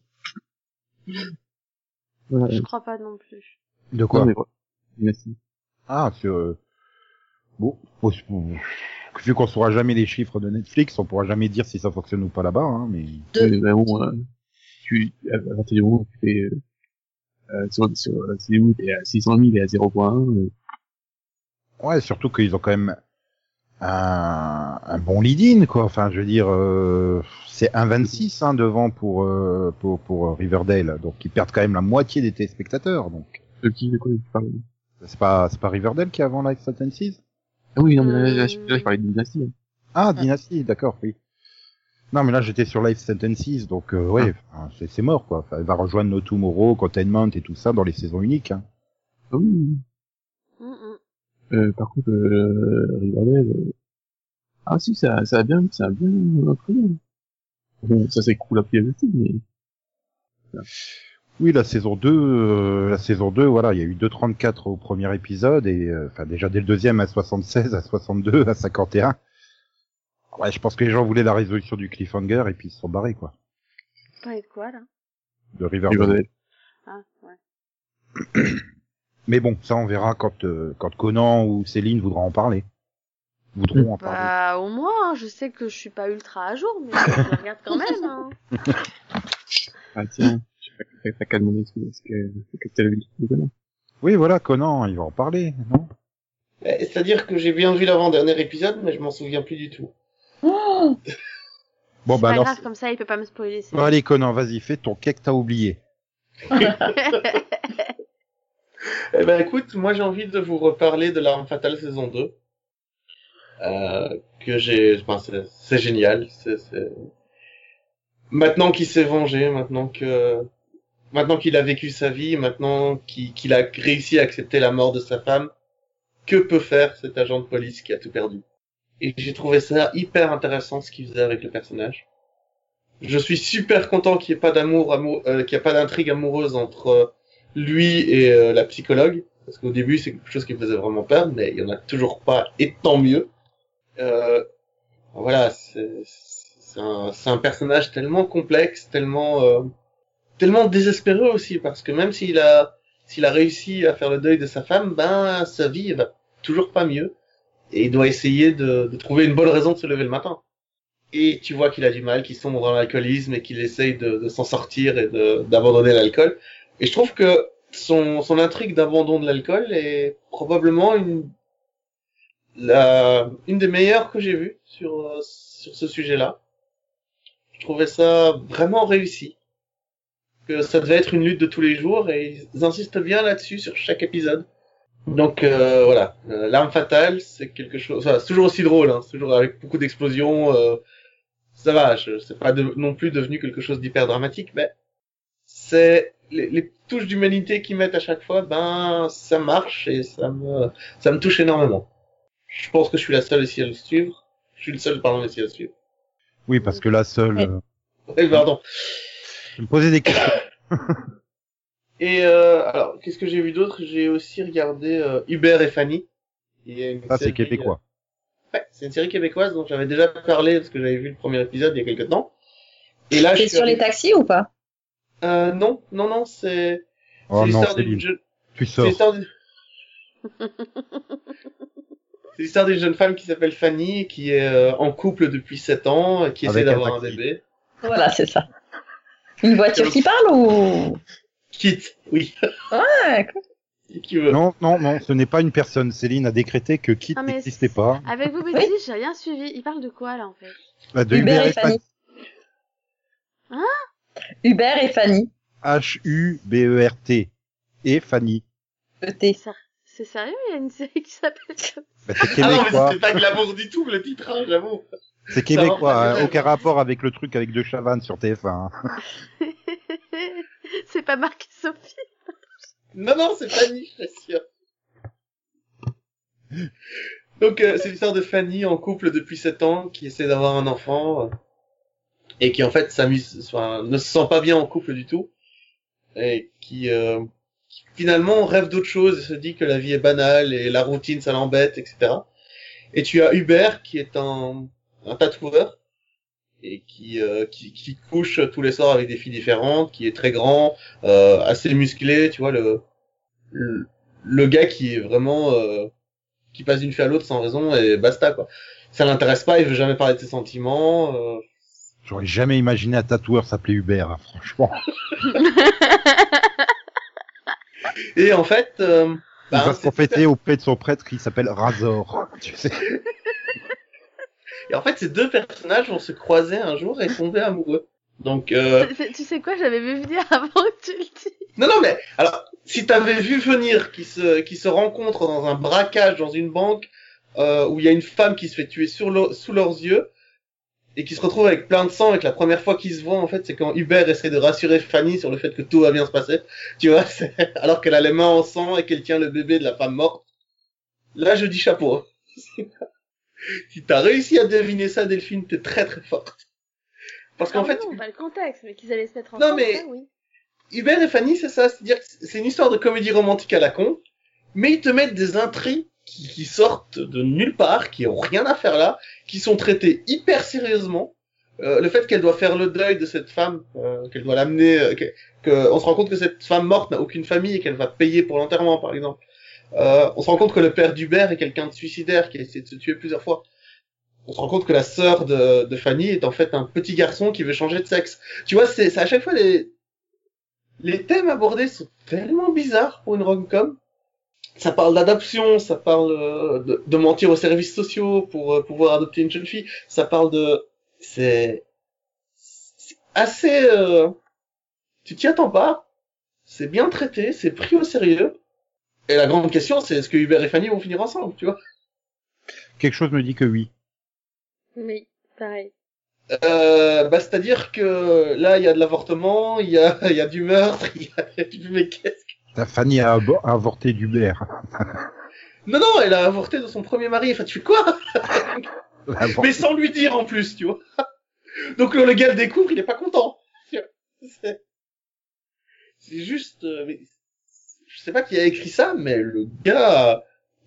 Voilà. Je crois pas non plus. euh, de quoi Non, mais voilà. Dynasty. Ah, sur... euh, Bon, c'est- vu qu'on saura jamais les chiffres de Netflix, on pourra jamais dire si ça fonctionne ou pas là-bas, hein, mais... Mais, bah, bon, euh, tu, à, à partir du moment où tu fais, euh, euh, sur, sur, euh, t'es à 600 000 et à 0.1, euh, Ouais, surtout qu'ils ont quand même un, un bon lead-in, quoi. Enfin, je veux dire, euh, c'est 1,26 hein, devant pour, euh, pour, pour Riverdale, donc ils perdent quand même la moitié des téléspectateurs, donc... de qui, de quoi tu parles C'est pas, c'est pas Riverdale qui est avant Life Sentences? Ah oui, non, mais là, là, Euh. je, là, je parlais de Dynasty. hein. Ah, Dynasty, d'accord, oui. Non, mais là, j'étais sur Life Sentences, donc euh, ouais, enfin, c'est c'est mort, quoi. Enfin, elle va rejoindre No Tomorrow, Containment et tout ça dans les saisons uniques. Hein. Ah oui. Mm, mm. Euh, par contre, euh, Riverdale, euh... ah si, ça, ça a bien, ça a bien imprimé. Bon, ça s'écroule à pied aussi, mais Oui, la saison 2, euh, la saison 2, voilà, il y a eu 2,34 au premier épisode, et euh, enfin déjà dès le deuxième à 76, à 62, à 51. Ouais, je pense que les gens voulaient la résolution du cliffhanger, et puis ils se sont barrés, quoi. Parler de quoi, là? De Riverdale. Ah, ouais. (clears throat) Mais bon, ça on verra quand, euh, quand Conan ou Céline voudront en parler. Voudront en parler. Bah, au moins, hein, je sais que je suis pas ultra à jour, mais je regarde quand (laughs) même. Hein. Ah tiens, je sais pas que t'as qu'à demander ce que, ce que, ce que t'as vu le Conan. Oui, voilà, Conan, il va en parler, non? Eh, C'est-à-dire que j'ai bien vu l'avant-dernier épisode, mais je m'en souviens plus du tout. Oh Bon, bah pas alors, grave, comme ça, il peut pas me spoiler. bon, allez Conan, vas-y, fais ton quai que t'as oublié. (laughs) Eh ben écoute, moi j'ai envie de vous reparler de l'arme fatale saison 2. Euh, que j'ai, enfin, c'est c'est génial. C'est, c'est... Maintenant qu'il s'est vengé, maintenant que, maintenant qu'il a vécu sa vie, maintenant qu'il, a réussi à accepter la mort de sa femme, que peut faire cet agent de police qui a tout perdu? Et j'ai trouvé ça hyper intéressant ce qu'il faisait avec le personnage. Je suis super content qu'il n'y ait pas d'amour, amour, euh, qu'il n'y ait pas d'intrigue amoureuse entre euh, lui et euh, la psychologue, parce qu'au début c'est quelque chose qui me faisait vraiment peur, mais il y en a toujours pas, et tant mieux. Voilà, c'est un, un personnage tellement complexe, tellement tellement désespéré aussi, parce que même s'il a s'il a réussi à faire le deuil de sa femme, ben sa vie va toujours pas mieux, et il doit essayer de, de trouver une bonne raison de se lever le matin. Et tu vois qu'il a du mal, qu'il sombre dans l'alcoolisme et qu'il essaye de, de s'en sortir et d'abandonner l'alcool. Et je trouve que son, son intrigue d'abandon de l'alcool est probablement une, la, une des meilleures que j'ai vues sur, euh, sur ce sujet-là. Je trouvais ça vraiment réussi. Que ça devait être une lutte de tous les jours et ils insistent bien là-dessus sur chaque épisode. Donc euh, voilà, Euh, l'arme fatale, c'est quelque chose. Enfin, c'est toujours aussi drôle, hein, c'est toujours avec beaucoup d'explosions. euh, ça va, je, c'est pas de- non plus devenu quelque chose d'hyper dramatique, mais c'est les, les touches d'humanité qu'ils mettent à chaque fois, ben ça marche et ça me ça me touche énormément. Je pense que je suis la seule ici à le suivre. Je suis le seul pardon ici à le suivre. Oui, parce que là, seul, Ouais. euh, Oui, pardon. Je me posais des questions. (coughs) Et euh, alors, qu'est-ce que j'ai vu d'autre? J'ai aussi regardé euh, Hubert et Fanny. Il y a une Ça, c'est québécois. euh, ouais, c'est une série québécoise dont j'avais déjà parlé parce que j'avais vu le premier épisode il y a quelques temps. Et là, je C'est suis sur les taxis ou pas? Euh, non, non, non, c'est Oh c'est non, l'histoire d'une jeune... tu C'est sors. l'histoire d'une... (laughs) C'est l'histoire d'une jeune femme qui s'appelle Fanny, qui est euh, en couple depuis 7 ans, qui essaie Avec d'avoir un bébé. Voilà, c'est ça. Une voiture qui parle ou? Quitte, oui. Ouais, cool. qui veut. Non, non, non, ce n'est pas une personne. Céline a décrété que Kit Ah, mais n'existait pas. Avec vous, Betty, j'ai rien suivi. Il parle de quoi, là, en fait? Bah, de Hubert et et Fanny. Hein? Hubert et Fanny. H-U-B-E-R-T. Et Fanny. E-T. Ça, C'est sérieux, il y a une série qui s'appelle comme Bah, c'est Ah non, mais québécois. c'était pas glamour du tout, le titre, hein, j'avoue. C'est québécois. Hein. Aucun rapport avec le truc avec De Chavannes sur TF1. hein. (laughs) c'est pas marqué Sophie. Non, non, c'est Fanny, je t'assure. Donc, euh, c'est l'histoire de Fanny en couple depuis 7 ans, qui essaie d'avoir un enfant, euh, et qui en fait s'amuse, enfin, ne se sent pas bien en couple du tout, et qui, euh, qui finalement rêve d'autre chose, et se dit que la vie est banale, et la routine ça l'embête, etc. Et tu as Hubert, qui est un, un tatoueur, et qui, euh, qui, qui couche tous les soirs avec des filles différentes, qui est très grand, euh, assez musclé, tu vois, le, le, le gars qui est vraiment, euh, qui passe d'une fille à l'autre sans raison et basta, quoi. Ça l'intéresse pas, il veut jamais parler de ses sentiments, euh, J'aurais jamais imaginé un tatoueur s'appeler Hubert, hein, franchement. (laughs) Et en fait, euh, Il bah, va se conféter auprès de son prêtre qui s'appelle Razor. Tu sais. (laughs) et en fait, ces deux personnages vont se croiser un jour et tomber amoureux. Donc, euh, Tu sais quoi, j'avais vu venir (laughs) avant que tu le dises. non, non, mais alors, si t'avais vu venir qui se, qui se rencontrent dans un braquage dans une banque euh, où il y a une femme qui se fait tuer sur sous leurs yeux et qui se retrouve avec plein de sang et que la première fois qu'ils se voient, en fait, c'est quand Hubert essaie de rassurer Fanny sur le fait que tout va bien se passer. Tu vois, c'est- (laughs) alors qu'elle a les mains en sang et qu'elle tient le bébé de la femme morte. Là, je dis chapeau. (laughs) si t'as réussi à deviner ça, Delphine, t'es très très forte. Parce qu'en Ah fait, non, pas le contexte, mais qu'ils allaient se mettre Non, ensemble, mais- ça, oui. Hubert et Fanny, c'est ça, c'est-à-dire que c'est une histoire de comédie romantique à la con, mais ils te mettent des intrigues qui, qui sortent de nulle part, qui ont rien à faire là, qui sont traitées hyper sérieusement. Euh, le fait qu'elle doit faire le deuil de cette femme, euh, qu'elle doit l'amener, euh, que, que- on se rend compte que cette femme morte n'a aucune famille et qu'elle va payer pour l'enterrement, par exemple. Euh, on se rend compte que le père d'Hubert est quelqu'un de suicidaire qui a essayé de se tuer plusieurs fois. On se rend compte que la sœur de, de Fanny est en fait un petit garçon qui veut changer de sexe. Tu vois, c'est à chaque fois les, les thèmes abordés sont tellement bizarres pour une rom-com. Ça parle d'adoption, ça parle euh, de, de mentir aux services sociaux pour euh, pouvoir adopter une jeune fille. Ça parle de, c'est c'est assez, euh, tu t'y attends pas. C'est bien traité, c'est pris au sérieux. Et la grande question, c'est est-ce que Hubert et Fanny vont finir ensemble, tu vois? Quelque chose me dit que oui. Oui, pareil. euh, bah, c'est-à-dire que là, il y a de l'avortement, il y a, (laughs) il y a du meurtre, il y a, (laughs) mais qu'est-ce Ta Fanny a avorté d'Hubert. (laughs) Non, non, elle a avorté de son premier mari. Enfin, tu fais quoi? Mais sans lui dire en plus, tu vois. Donc le, le gars le découvre, il est pas content. C'est c'est juste... euh, mais, sais pas qui a écrit ça, mais le gars,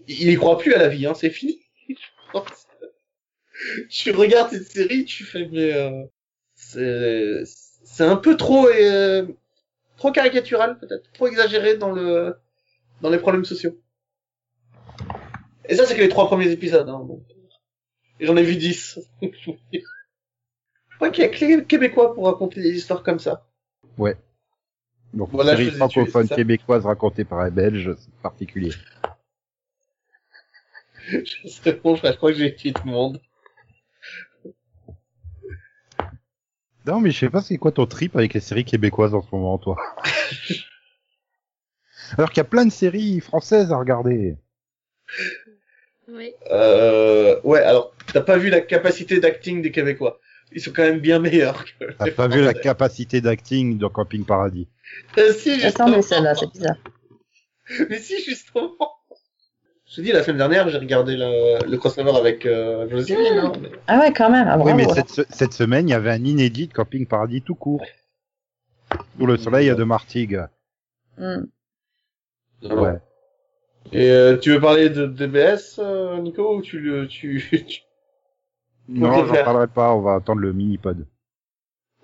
il y croit plus à la vie, hein, c'est fini. (laughs) Je tu regardes cette série, tu fais, mais... euh, c'est c'est un peu trop... euh, trop caricatural, peut-être. Trop exagéré dans le dans les problèmes sociaux. Et ça, c'est que les trois premiers épisodes. Hein, donc. Et j'en ai vu dix. (laughs) Je crois qu'il y a que les Québécois pour raconter des histoires comme ça. Donc, Voilà, série je francophone québécoise racontée par un Belge, c'est particulier. (laughs) C'est bon, je crois que j'ai tué tout le monde. Non, mais je sais pas c'est quoi ton trip avec les séries québécoises en ce moment, toi? (laughs) Alors qu'il y a plein de séries françaises à regarder. Oui. Euh, ouais, alors, t'as pas vu la capacité d'acting des Québécois? Ils sont quand même bien meilleurs que T'as pas vu la capacité d'acting de Camping Paradis. Euh, si, justement. Attendez, celle-là, c'est bizarre. (laughs) Mais si, justement. Je te dis, la semaine dernière, j'ai regardé le, le crossover avec euh, Joséphine. Hein, mais- Ah ouais, quand même. Ah, oui, mais cette, cette semaine, il y avait un inédit de Camping Paradis tout court. Sous le soleil de Martigues. Hmm. Non. Ouais. Et euh, tu veux parler de DBS, euh, Nico, ou tu le... Tu, (laughs) tu- Non, j'en parlerai pas, on va attendre le mini-pod.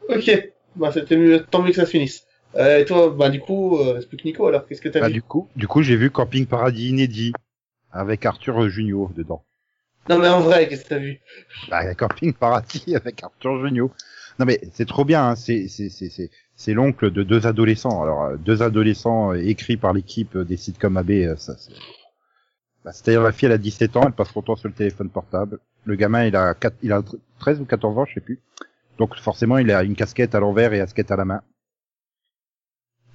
Ok, bah c'était mieux, tant mieux que ça se finisse. Euh, et toi, bah du coup, euh, explique Nico alors, qu'est-ce que t'as Bah, vu du coup, du coup, j'ai vu Camping Paradis inédit. Avec Arthur Junio dedans. Non mais en vrai, qu'est-ce que t'as vu Bah, (laughs) Camping Paradis avec Arthur Junio. Non mais c'est trop bien, hein. c'est c'est c'est c'est c'est l'oncle de deux adolescents. Alors euh, deux adolescents euh, écrits par l'équipe euh, des sitcoms AB, euh, ça. c'est- Bah, C'est-à-dire la fille elle a 17 ans, elle passe son temps sur le téléphone portable. Le gamin il a 4, il a 13 ou 14 ans, je sais plus. Donc forcément il a une casquette à l'envers et une casquette à la main.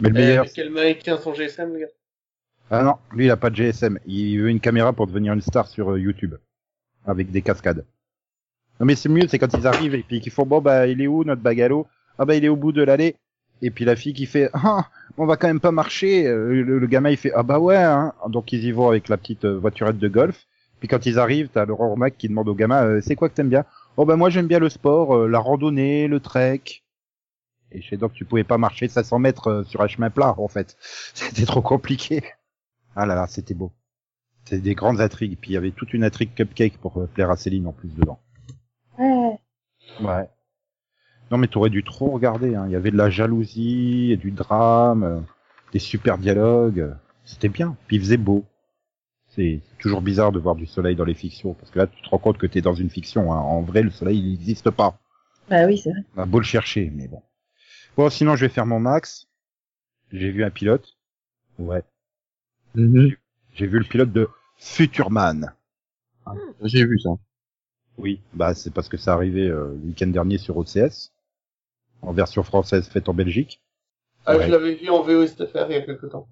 Mais le Eh, meilleur, Quelle main il tient son GSM, le gars Ah non, lui il a pas de GSM. Il veut une caméra pour devenir une star sur euh, YouTube. Avec des cascades. Non mais c'est mieux, c'est quand ils arrivent et puis qu'ils font bon bah il est où notre bagalo? Ah bah il est au bout de l'allée. Et puis la fille qui fait ah on va quand même pas marcher. Euh, Le, le gamin il fait ah bah ouais. Hein. Donc ils y vont avec la petite euh, voiturette de golf. Puis quand ils arrivent, t'as Laurent Mac qui demande au gamin euh, c'est quoi que t'aimes bien? Oh bah moi j'aime bien le sport, euh, la randonnée, le trek. Et je sais donc tu pouvais pas marcher 500 mètres euh, sur un chemin plat en fait. (laughs) C'était trop compliqué. Ah là là, c'était beau. C'était des grandes intrigues. Puis il y avait toute une intrigue cupcake pour plaire à Céline en plus dedans. Ouais. Ouais. Non mais t'aurais dû trop regarder. Hein. Il y avait de la jalousie et du drame, euh, des super dialogues. C'était bien. Puis il faisait beau. C'est toujours bizarre de voir du soleil dans les fictions parce que là tu te rends compte que t'es dans une fiction. Hein. En vrai, le soleil il n'existe pas. Bah oui, c'est vrai. On a beau le chercher, mais bon. Bon, sinon je vais faire mon max. J'ai vu un pilote. Ouais. Mhm. J'ai vu le pilote de Futurman. J'ai vu ça. Oui, bah c'est parce que ça arrivait euh, le week-end dernier sur OCS, en version française faite en Belgique. Ah, Ouais. je l'avais vu en VOSTFR il y a quelque temps.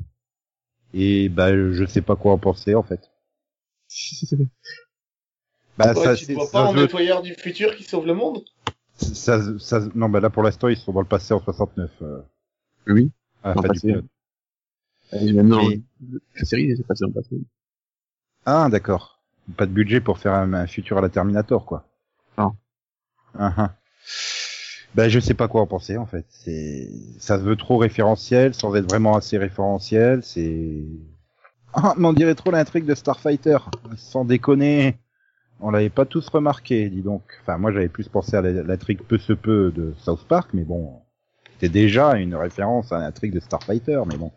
Et bah je sais pas quoi en penser en fait. Bah Ouais, ça, tu vois ça pas en se veut- nettoyeur du futur qui sauve le monde ça, ça, non bah là pour l'instant ils sont dans le passé en 69. Euh, Oui. à la Dans fin le du. Et maintenant, Mais- la série, c'est passé en passé. Ah d'accord. Pas de budget pour faire un, un futur à la Terminator quoi. Non. Ah, ah. Ben je sais pas quoi en penser en fait. C'est ça se veut trop référentiel sans être vraiment assez référentiel. C'est (laughs) ah mais on dirait trop l'intrigue de Starfighter. Sans déconner. On l'avait pas tous remarqué, dis donc. Enfin moi j'avais plus pensé à l'intrigue peu se peu de South Park, mais bon, c'était déjà une référence à l'intrigue de Starfighter, mais bon.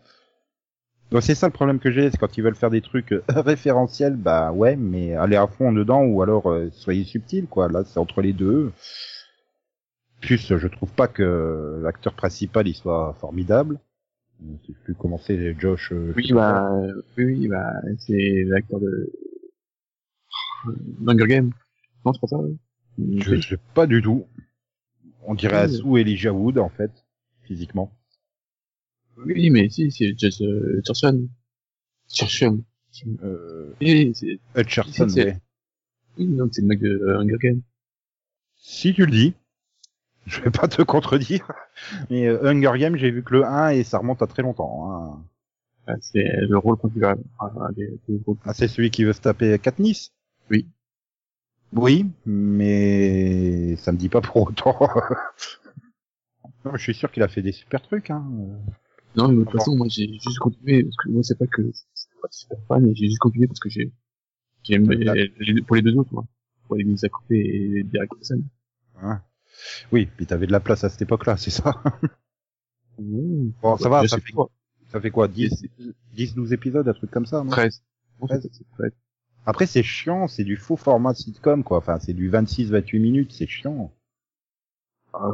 Donc c'est ça le problème que j'ai, c'est quand ils veulent faire des trucs euh, (laughs) référentiels, bah ouais, mais aller à fond dedans ou alors euh, soyez subtil quoi. Là c'est entre les deux. Plus je trouve pas que l'acteur principal il soit formidable. Je sais plus comment c'est Josh. euh, Oui, bah, euh, oui, oui, bah, c'est l'acteur de euh, Hunger Games. Non, c'est pas ça. ouais. Je sais pas du tout. On dirait Oui. Asu Elijah Wood en fait, physiquement. Oui, mais si, c'est Jess euh, Churchill. Churchill. Euh, Oui, c'est, Hutcherson, oui, donc c'est le mec de euh, Hunger Games. Si tu le dis, je vais pas te contredire. Mais euh, Hunger Games, j'ai vu que le 1 et ça remonte à très longtemps. Hein. Ah, C'est le rôle. Ah, des, des rôles. Ah, c'est celui qui veut se taper Katniss? Oui. Oui, mais ça me dit pas pour autant. (laughs) non, je suis sûr qu'il a fait des super trucs. Hein. Non, mais de toute façon, moi, j'ai juste continué, parce que moi, c'est pas que c'est pas super fan, mais j'ai juste continué parce que j'ai, j'aime, les- les- pour les deux autres, moi. Pour les Lisa Coupé et Derek Wilson. Hein. Oui, puis t'avais de la place à cette époque-là, c'est ça Mmh. Bon, ça va, ça fait, pas. ça fait quoi 10, 10, 12 épisodes, un truc comme ça non? 13. Non, Treize. c'est- c'est 13. Après, c'est chiant, c'est du faux format sitcom, quoi. Enfin, c'est du 26-28 minutes, c'est chiant. Ah.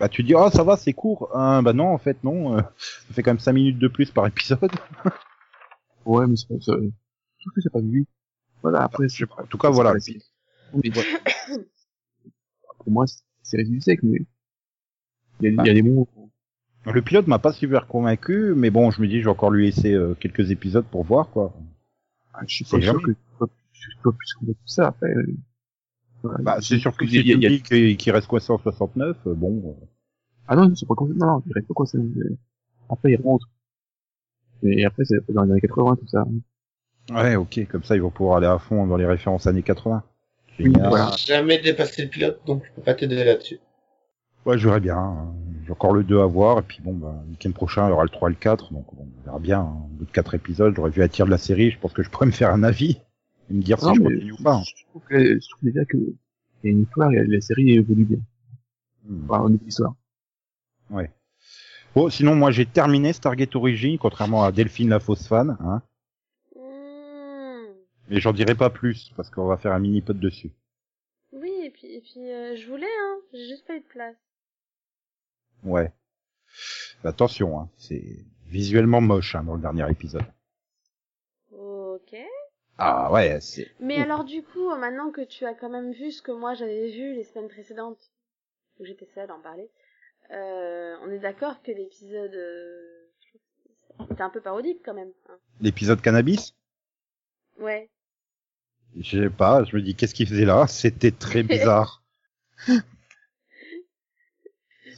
Bah, tu dis, oh, ça va, c'est court. Ah, bah non, en fait, non. euh, ça fait quand même 5 minutes de plus par épisode. (laughs) Ouais, mais c'est pas, je trouve que c'est pas lui. Voilà, après, Je sais pas. En tout cas, voilà. (coughs) c'est pas la- mais- Pour moi, c'est- réduit sec, mais il y a, il y a des mots. Le pilote m'a pas super convaincu, mais bon, je me dis, je vais encore lui laisser euh, quelques épisodes pour voir, quoi. Ah, Je suis C'est pas sûr que je suis pas plus convaincu que ça, après. euh. Bah, c'est sûr que si y a- tu me dis qu'il reste coincé en 69, euh, bon. euh, Ah non, c'est pas comme Non, non, il reste pas quoi, Après, il rentre. Et après, c'est dans les années 80, tout ça. Ouais, ok, comme ça, ils vont pouvoir aller à fond dans les références années 80. Voilà. Jamais dépassé le pilote, donc je peux pas t'aider là-dessus. Ouais, je verrai bien. hein. J'ai encore le 2 à voir, et puis bon, bah, le week-end prochain, il y aura le 3 et le 4, donc bon, on verra bien. hein. Au bout de 4 épisodes, j'aurais vu un tir de la série, je pense que je pourrais me faire un avis, et me dire si je continue ou pas. hein. Je trouve, que, je trouve déjà que il y a une histoire, et la série évolue bien. Hmm. Enfin, de l'histoire. Ouais. Bon, sinon, moi, j'ai terminé Stargate Origin, contrairement à Delphine la fausse fan, hein. Mais j'en dirai pas plus, parce qu'on va faire un mini-pod dessus. Oui, et puis, et puis euh, je voulais, hein. J'ai juste pas eu de place. Ouais. Attention, hein. C'est visuellement moche, hein, dans le dernier épisode. Ok. Ah ouais, c'est... Mais Ouh. alors du coup, maintenant que tu as quand même vu ce que moi j'avais vu les semaines précédentes, où j'étais seule à en parler, euh, on est d'accord que l'épisode euh, un peu parodique quand même. hein. L'épisode cannabis? Ouais. Je sais pas, je me dis qu'est-ce qu'il faisait là? C'était très bizarre. (laughs)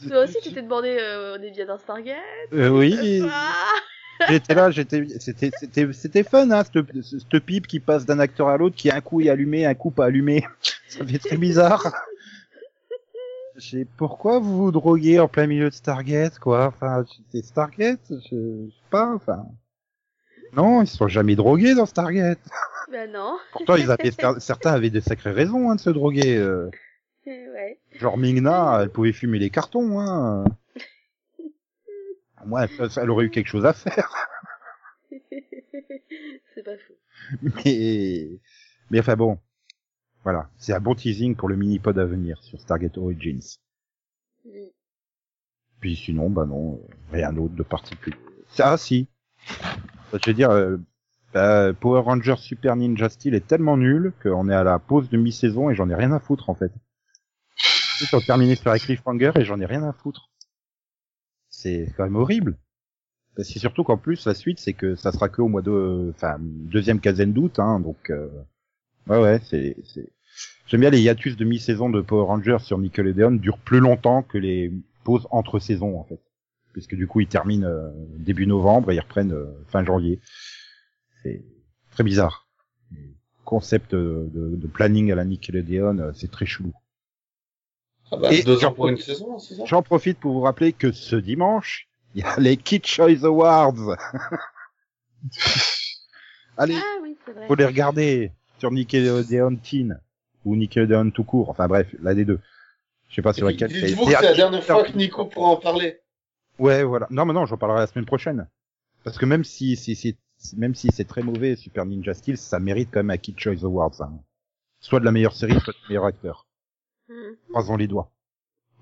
Toi aussi, tu t'es demandé, euh, on est bien dans Stargate? Euh, oui, j'étais là, j'étais, c'était, c'était, c'était fun, hein, cette, pipe qui passe d'un acteur à l'autre, qui un coup est allumé, un coup pas allumé. (laughs) Ça fait très bizarre. (laughs) Je sais pourquoi vous vous droguez en plein milieu de Stargate, quoi? Enfin, c'est Stargate, je, je sais pas, enfin. Non, ils sont jamais drogués dans Stargate. Bah non. Pourtant, ils avaient, (laughs) certains avaient des sacrées raisons, hein, de se droguer. euh. ouais. Genre Mingna, elle pouvait fumer les cartons, hein. (laughs) Moi, elle, elle aurait eu quelque chose à faire. (laughs) C'est pas fou. Mais, mais enfin bon. Voilà. C'est un bon teasing pour le mini-pod à venir sur Stargate Origins. Oui. Puis sinon, bah non, rien d'autre de particulier. Ah si. Je veux dire, euh, bah, Power Rangers Super Ninja Steel est tellement nul qu'on est à la pause de mi-saison et j'en ai rien à foutre en fait. Ils ont terminé sur un cliffhanger et j'en ai rien à foutre. C'est quand même horrible. C'est surtout qu'en plus la suite c'est que ça sera que au mois de, enfin deuxième quinzaine d'août, hein, donc euh, ouais ouais c'est c'est. J'aime bien les hiatus de mi-saison de Power Rangers sur Nickelodeon durent plus longtemps que les pauses entre saisons en fait, puisque du coup ils terminent euh, début novembre et ils reprennent euh, fin janvier. C'est très bizarre. Le concept de, de- de planning à la Nickelodeon, euh, c'est très chelou. Ah bah, Et deux j'en ans pour une profite- saison, c'est ça? J'en profite pour vous rappeler que ce dimanche, il y a les Kid Choice Awards. (laughs) Allez, Ah oui, vrai. faut les regarder sur Nickelodeon Teen ou Nickelodeon tout court. Enfin bref, l'un des deux. Je sais pas sur laquelle. c'est- Dites-vous que c'est la dernière fois que Nico pourra en parler. Ouais, voilà. Non, mais non, j'en parlerai la semaine prochaine. Parce que même si, si, si, même si c'est très mauvais, Super Ninja Steel, ça mérite quand même un Kid Choice Awards. hein. Soit de la meilleure série, soit du meilleur acteur. Mhm. Croisons les doigts.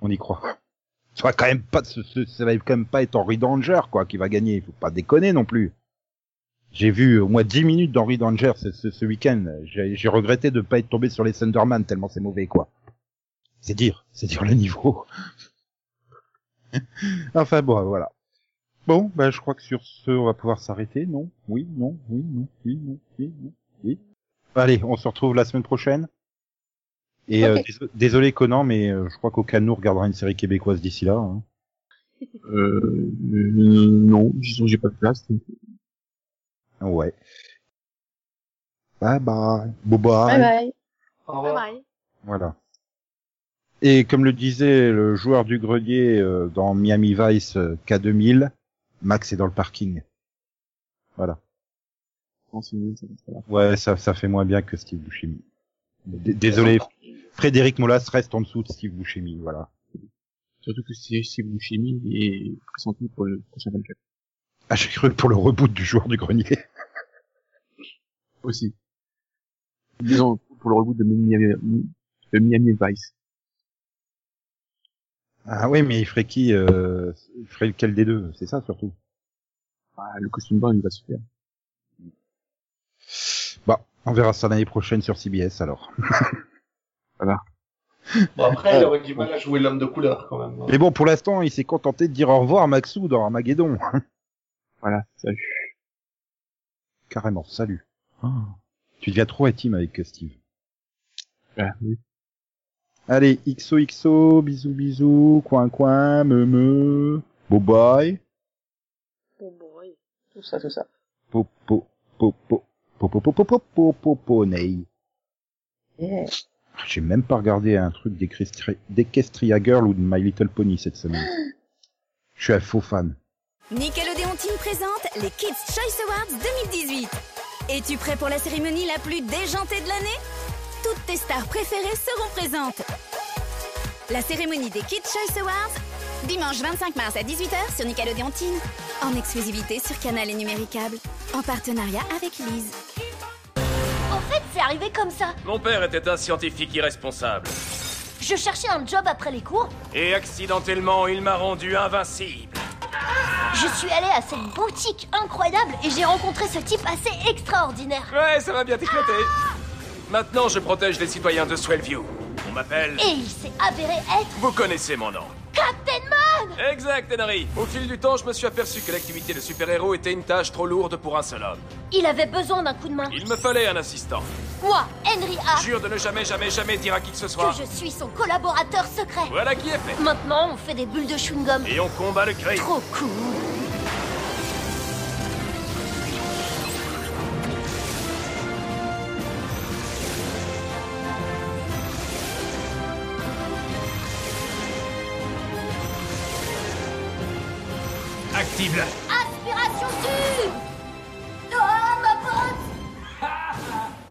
On y croit. Ça va quand même pas, ce- ce- ça va quand même pas être Henry Danger, quoi, qui va gagner. Faut pas déconner non plus. J'ai vu au moins 10 minutes d'Henry Danger ce, ce, ce week-end. J'ai j'ai regretté de pas être tombé sur les Thunderman tellement c'est mauvais, quoi. C'est dire, c'est dire le niveau. (laughs) enfin bon, voilà. Bon, ben je crois que sur ce, on va pouvoir s'arrêter, non Oui, non, oui, non, oui, non, oui, non, oui. Allez, on se retrouve la semaine prochaine. Et euh, désolé Conan, mais euh, je crois qu'aucun de nous regardera une série québécoise d'ici là. Hein. Euh, euh, non, disons j'ai pas de place. donc. Ouais. Bye bye. Bye bye. Bye bye. Au Bye revoir. bye. Voilà. Et comme le disait le joueur du grenier euh, dans Miami Vice euh, K2000, Max est dans le parking. Voilà. Ouais, ça, ça fait moins bien que Steve Buscemi. D- Désolé, Frédéric Molas reste en dessous de Steve Buscemi, voilà. Surtout que Steve Buscemi est pressenti pour le prochain 24. Ah, j'ai cru que pour le reboot du joueur du grenier. Aussi. Disons, pour le reboot de Miami, de Miami Vice. Ah oui, mais il ferait qui euh, Il ferait lequel des deux? C'est ça surtout. Ah, le costume blanc, il va se faire. Bah, on verra ça l'année prochaine sur CBS alors. (laughs) Bon, après, il aurait du mal à jouer l'homme de couleur, quand même. Mais bon, pour l'instant, il s'est contenté de dire au revoir à Maxou dans Armageddon. (laughs) Voilà, salut. Carrément, salut. Ah. Tu deviens trop intime avec euh, Steve. Ah, oui. Allez, XOXO, bisous bisous, coin coin, me me, bye bye, bon, oui. Tout ça, tout ça. popo, popo, popo, popo, popo, popo, ney. Yeah. J'ai même pas regardé un truc d'Equestria Girl ou de My Little Pony cette semaine. Je suis un faux fan. Nickelodeon Team présente les Kids Choice Awards 2018. Es-tu prêt pour la cérémonie la plus déjantée de l'année tes stars préférées seront présentes. La cérémonie des Kids Choice Awards, dimanche 25 mars à 18h sur Nickelodeon Teen, en exclusivité sur Canal et Numéricable, en partenariat avec Lise. En fait, c'est arrivé comme ça. Mon père était un scientifique irresponsable. Je cherchais un job après les cours. Et accidentellement, il m'a rendu invincible. Je suis allée à cette boutique incroyable et j'ai rencontré ce type assez extraordinaire. Ouais, ça va bien t'éclater. Maintenant, je protège les citoyens de Swellview. On m'appelle... Et il s'est avéré être Vous connaissez mon nom. Captain Man Exact, Henry. Au fil du temps, je me suis aperçu que l'activité de super-héros était une tâche trop lourde pour un seul homme. Il avait besoin d'un coup de main. Il me fallait un assistant. Moi, Henry A, Jure de ne jamais, jamais, jamais dire à qui que ce soit. que je suis son collaborateur secret. Voilà qui est fait. Maintenant, on fait des bulles de chewing-gum. Et on combat le crime. Trop cool.